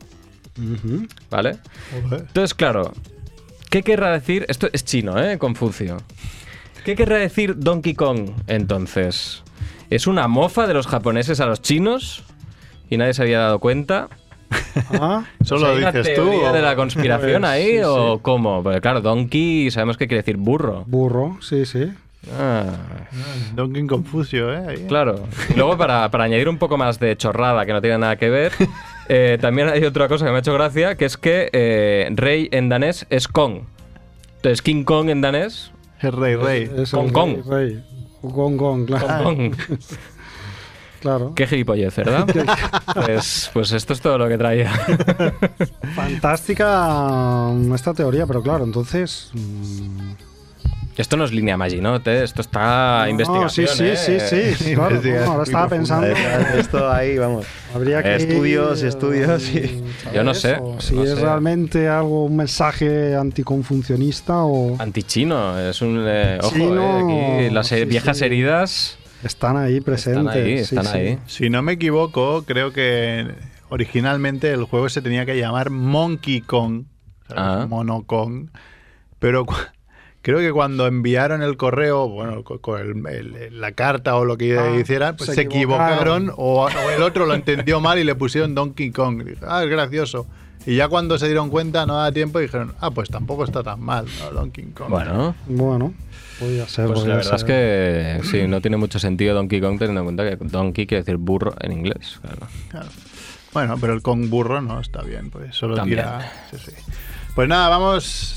¿Vale? Entonces, claro, ¿qué querrá decir? Esto es chino, ¿eh? Confucio. ¿Qué querrá decir Donkey Kong entonces? ¿Es una mofa de los japoneses a los chinos? ¿Y nadie se había dado cuenta? Ah, Solo O sea, ¿hay una dices tú. teoría o- de la conspiración ahí sí, o sí. cómo? Porque claro, Donkey sabemos que quiere decir burro. burro, sí, sí. Ah, Donkey Confucio, ¿eh? Ahí. claro. Y luego, para, para añadir un poco más de chorrada que no tiene nada que ver, eh, también hay otra cosa que me ha hecho gracia, que es que eh, rey en danés es Kong. Entonces, King Kong en danés, Es rey, rey. Es Kong el Kong. rey, rey. Kong Kong, claro. Kong. claro. Qué gilipollez, ¿verdad? pues, pues esto es todo lo que traía. Fantástica esta teoría, pero claro, entonces. mm, Esto no es línea Maginote, ¿eh? esto está no, investigación. sí, sí, ¿eh? sí, sí. claro, no, ahora estaba pensando. Esto ahí, vamos. Habría que Estudios, ir, estudios, y-. Yo no sé, O si no es sé. realmente algo, un mensaje anticonfuncionista o Antichino, es un. eh, ojo, Chino, eh, aquí las eh, sí, viejas sí. heridas están ahí presentes. están ahí, están sí. ahí. Si no me equivoco, creo que originalmente el juego se tenía que llamar Monkey Kong. ¿sabes? Ah. Mono Kong. Pero cu- creo que cuando enviaron el correo, bueno, co- con el- el- la carta o lo que Ah, hicieran, pues se se, equivocaron, equivocaron. o, o el otro lo entendió mal y le pusieron Donkey Kong. Ah, es gracioso. Y ya cuando se dieron cuenta, no da tiempo, y dijeron, ah, pues tampoco está tan mal, ¿no? Donkey Kong. Bueno, Bueno, podría ser. pues podría la verdad es ser. que sí, no tiene mucho sentido Donkey Kong teniendo en cuenta que Donkey quiere decir burro en inglés. claro. Claro. Bueno, pero el con burro no está bien, pues solo También. tira. Sí, sí. Pues nada, vamos.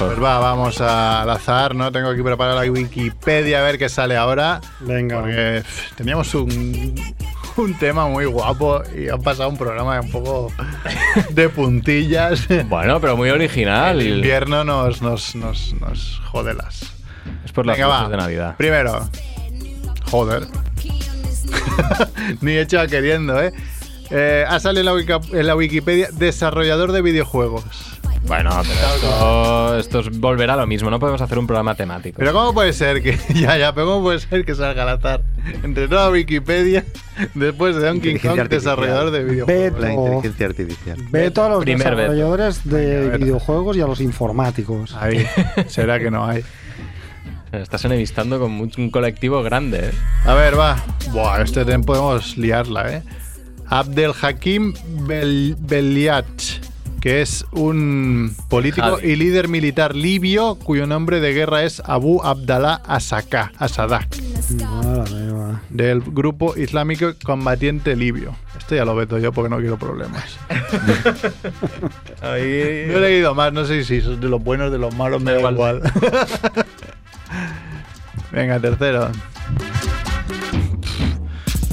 mejor. Pues va, vamos a- al azar, ¿no? Tengo aquí preparada la Wikipedia a ver qué sale ahora. Venga. Porque pff, teníamos un, un tema muy guapo y han pasado un programa un poco de puntillas. Bueno, pero muy original. El invierno nos, nos, nos, nos jode las. Es por las Venga, va. de Navidad. Primero, joder. Ni hecho a queriendo, ¿eh? Eh, ha salido en la, Wiki- en la Wikipedia desarrollador de videojuegos. Bueno, pero esto, esto es volver a lo mismo. No podemos hacer un programa temático. Pero ¿cómo puede ser que ya, ya, pero cómo puede ser que salga al azar entre toda Wikipedia después de Donkey Inteligencia Kong artificial. desarrollador de videojuegos? La inteligencia artificial. Veto a los Primer desarrolladores de videojuegos y a los informáticos. Ahí, será que no hay. Estás enemistando con mucho- un colectivo grande, ¿eh? A ver, va. Buah, este tema podemos liarla, ¿eh? Abdel Hakim Bel Beliach, que es un político Javi. y líder militar libio cuyo nombre de guerra es Abu Abdallah Asaka, Asadak, Madre del grupo islámico combatiente libio. Este ya lo veto yo porque no quiero problemas. No he leído más, no sé si son de los buenos de los malos, me da Da igual. Venga, tercero.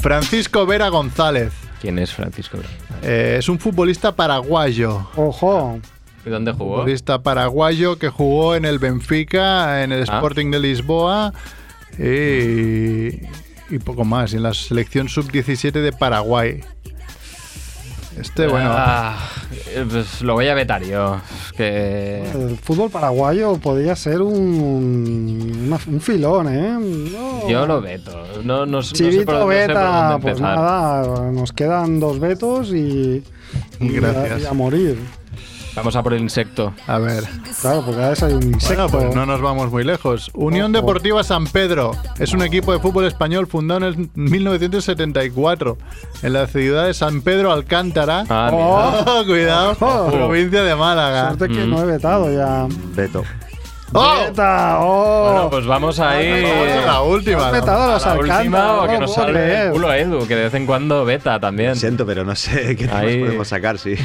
Francisco Vera González. ¿Quién es Francisco? Eh, es un futbolista paraguayo. Ojo, ¿Y dónde jugó? Futbolista paraguayo que jugó en el Benfica, en el Ah. Sporting de Lisboa y, y poco más. Y en la selección sub-17 de Paraguay. Este, bueno. Ah, eh, pues lo voy a vetar yo. Es que. el fútbol paraguayo podría ser un, una- un filón, ¿eh? No. Yo lo veto. No, no, no sé por- Chivito no sé por beta, dónde pues nada, nos quedan dos vetos y, y, a, Gracias. y a morir. Vamos a por el insecto. A ver. Claro, porque a veces hay un insecto. Bueno, pues no nos vamos muy lejos. Unión. Deportiva San Pedro es un equipo de fútbol español fundado en el 1974 en la ciudad de San Pedro Alcántara. Ah. Oh, cuidado, Oh. provincia de Málaga. suerte que Mm. no he vetado ya. Beto. ¡Oh! Oh. Bueno, pues vamos a la última. ¿no? a los La última o que no nos salve el culo Edu, que de vez en cuando beta también. Lo siento, pero no sé qué temas podemos sacar, sí.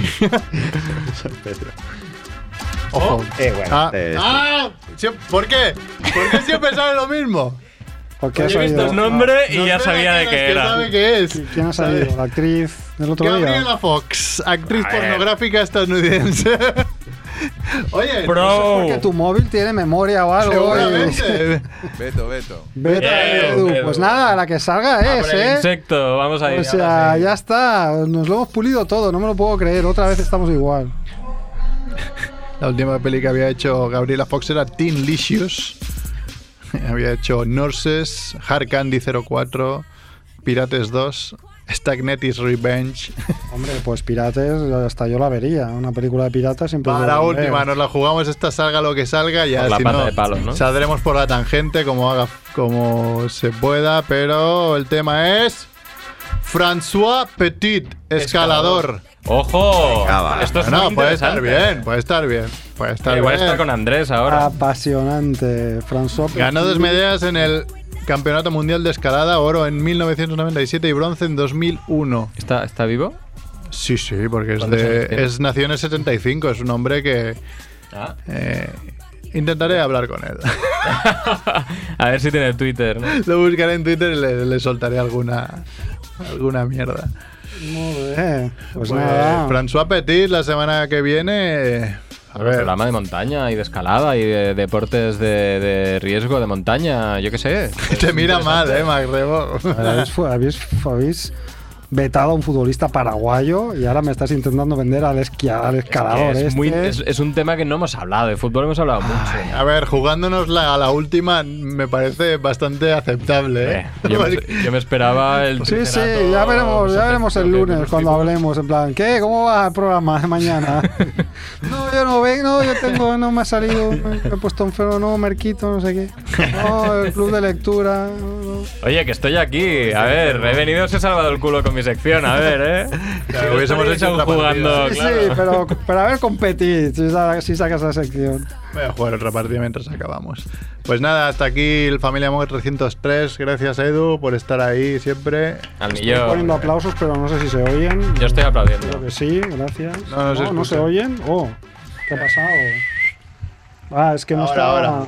Ojo. Eh, bueno, Ah, este- ah, ¿Por qué? ¿Por qué siempre sale lo mismo? Porque has he visto oído- el nombre y No ya sabía de qué es, era. ¿Quién sabe qué es? ¿Quién ha salido? La actriz del otro Gabriela día. Fox, actriz A pornográfica estadounidense. Oye, Pro. Porque tu móvil tiene memoria o algo. seguramente. Beto, Beto. Edu. Edu. Pues nada, la que salga Ah, es, ¿eh? insecto, vamos ahí. O sea, sí. ya está. Nos lo hemos pulido todo. No me lo puedo creer. Otra vez estamos igual. La última peli que había hecho Gabriela Fox era Teen Licious. había hecho Nurses, Hard Candy 04, Pirates 2, Stagnetis Revenge. Hombre, pues Pirates, hasta yo la vería. Una película de piratas siempre. Para la última, nos la jugamos, esta salga lo que salga, ya la si no, de palo, ¿no? saldremos por la tangente como haga como se pueda, pero el tema es François Petit, escalador. ¡Ojo! Venga. Esto es no, muy puede estar bien, puede estar bien, puede estar Igual bien. está con Andrés ahora. Apasionante. François Ganó dos Petit. medallas en el Campeonato Mundial de Escalada, oro en 1997 y bronce en 2001. ¿Está, ¿Está vivo? Sí, sí, porque es ¿Cuántos años de es nació en el 75, es un hombre que Ah. eh, intentaré hablar con él. a ver si tiene Twitter, ¿no? Lo buscaré en Twitter y le, le soltaré alguna alguna mierda. Muy bien. Pues, Pues, nada. François Petit la semana que viene a Un ver, programa de montaña y de escalada y de deportes de, de riesgo de montaña, yo qué sé. te mira mal, eh, interesante. Mac Rebo. Habéis, habéis, habéis vetado a un futbolista paraguayo y ahora me estás intentando vender al, esquia, al escalador. es, este. muy- es- es un tema que no hemos hablado. De fútbol hemos hablado mucho. A ver, jugándonos la, a la última me parece bastante aceptable. ¿eh? Eh, yo, me, yo me esperaba el. Sí, sí, ya veremos, ya veremos el que- que lunes cuando hablemos. En plan, ¿qué? ¿Cómo va el programa de mañana? no, yo no vengo, no, yo tengo, no me ha salido, me, he puesto enfermo, no, Merquito, no sé qué. No, el club de lectura. no, no. Oye, que estoy aquí. A ver, he venido, os he salvado el culo con mi sección. A ver, ¿eh? Claro, hubiésemos hecho jugando. partida. Sí, claro. sí, pero, pero a ver, competir, si, sa- si sacas la sección. Voy a jugar otra partida mientras acabamos. Pues nada, hasta aquí el Familia Monk 303. Gracias, Edu, por estar ahí siempre. Al Estoy millón. poniendo aplausos, pero no sé si se oyen. Yo estoy aplaudiendo. Creo que sí, gracias. No, no se no se oyen. Oh, ¿qué ha pasado? Ah, es que no Ahora, está. ahora.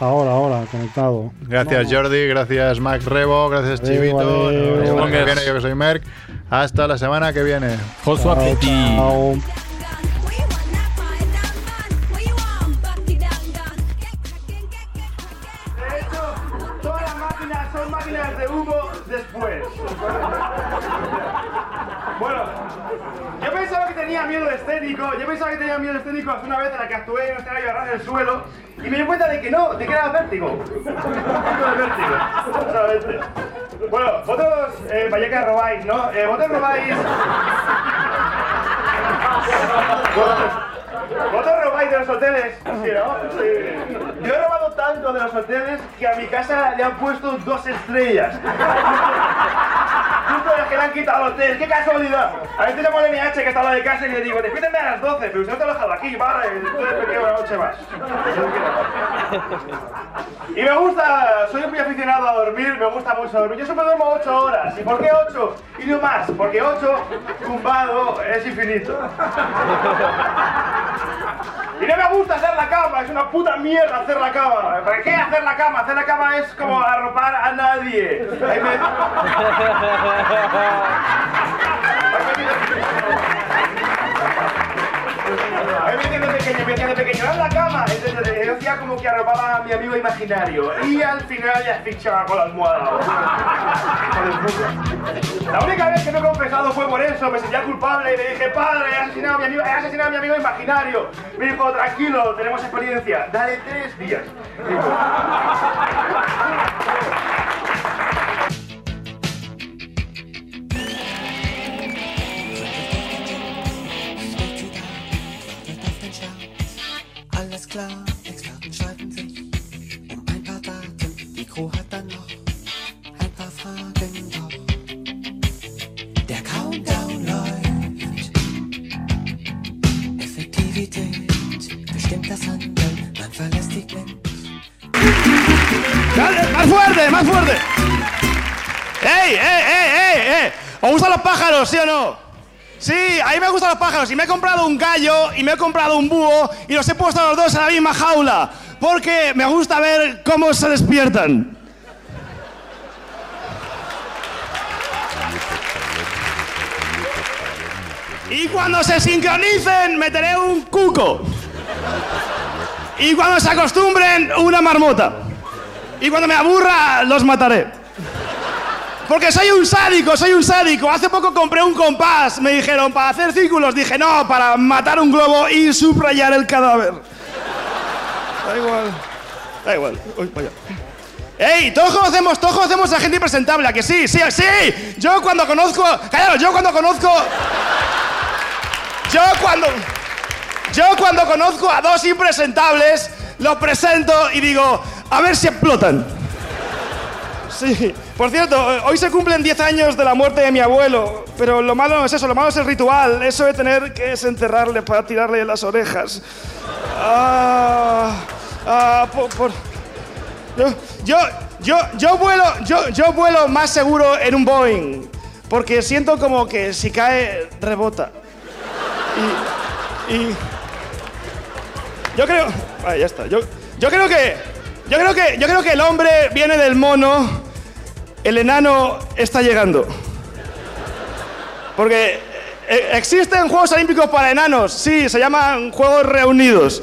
Ahora, ahora, conectado. Gracias, No. Jordi. Gracias, Mac Rebo. Gracias, Adeu, Chivito. que Mongers. viene, yo que soy Merck. Hasta la semana que viene. Joshua yo pensaba que tenía miedo escénico hace una vez en la que actué en un escenario a del suelo y me di cuenta de que no, de que era vértigo. Un poco de vértigo. Bueno, vosotros, eh, Vallecas robáis, ¿no? Eh, vosotros robáis... ¿Vosotros robáis de los hoteles? Sí, ¿no? Yo he robado tanto de los hoteles que a mi casa le han puesto dos estrellas. Que le han quitado al hotel, qué casualidad. A veces llamo al NH que está al lado de casa y le digo, despídeme a las 12, pero usted no ha dejado aquí, vale, entonces me quedo una noche más. Y me gusta, soy muy aficionado a dormir, me gusta mucho dormir. Yo siempre duermo 8 horas. ¿Y por qué 8? Y no más, porque 8 tumbado es infinito. Y no me gusta hacer la cama, es una puta mierda hacer la cama. ¿Para qué hacer la cama? Hacer la cama es como arropar a nadie. De pequeño, de pequeño, haz la cama. Entonces yo hacía como que arropaba a mi amigo imaginario. Y al final ya asfixiaba con la almohada. La única vez que me he confesado fue por eso, me sentía culpable y le dije, padre, he asesinado a mi amigo, he asesinado a mi amigo imaginario. Me dijo, tranquilo, tenemos experiencia, dale tres días. klar, Experten streiten sich um ein paar Daten. Die Crew hat dann noch ein paar Fragen, doch der Countdown läuft. Effektivität bestimmt das Handeln, man verlässt die Glenn. Más fuerte, más fuerte. ¡Ey, ey, ey, ey, ey! ¿Os gustan los pájaros, sí o no? Sí, a mí me gustan los pájaros y me he comprado un gallo y me he comprado un búho y los he puesto los dos en la misma jaula porque me gusta ver cómo se despiertan. Y cuando se sincronicen, meteré un cuco. Y cuando se acostumbren, una marmota. Y cuando me aburra, los mataré. Porque soy un sádico, soy un sádico. Hace poco compré un compás. Me dijeron, para hacer círculos. Dije, no, para matar un globo y subrayar el cadáver. Da igual. Da igual. Uy, vaya. ¡Ey! Todos conocemos, todos conocemos a gente impresentable, ¿a que sí? ¡Sí, sí! Yo cuando conozco... Cállalo, yo cuando conozco... Yo cuando... Yo cuando conozco a dos impresentables, los presento y digo, a ver si explotan. Sí. Por cierto, hoy se cumplen 10 años de la muerte de mi abuelo, pero lo malo no es eso, lo malo es el ritual, eso de tener que desenterrarle para tirarle las orejas. Ah, ah, por- Yo, yo, yo, yo vuelo, yo, yo vuelo más seguro en un Boeing, porque siento como que si cae rebota. Y, y yo creo, ah, ya está. Yo, yo creo que, yo creo que, yo creo que el hombre viene del mono, el enano está llegando. Porque eh, existen Juegos Olímpicos para enanos, sí, se llaman Juegos Reunidos.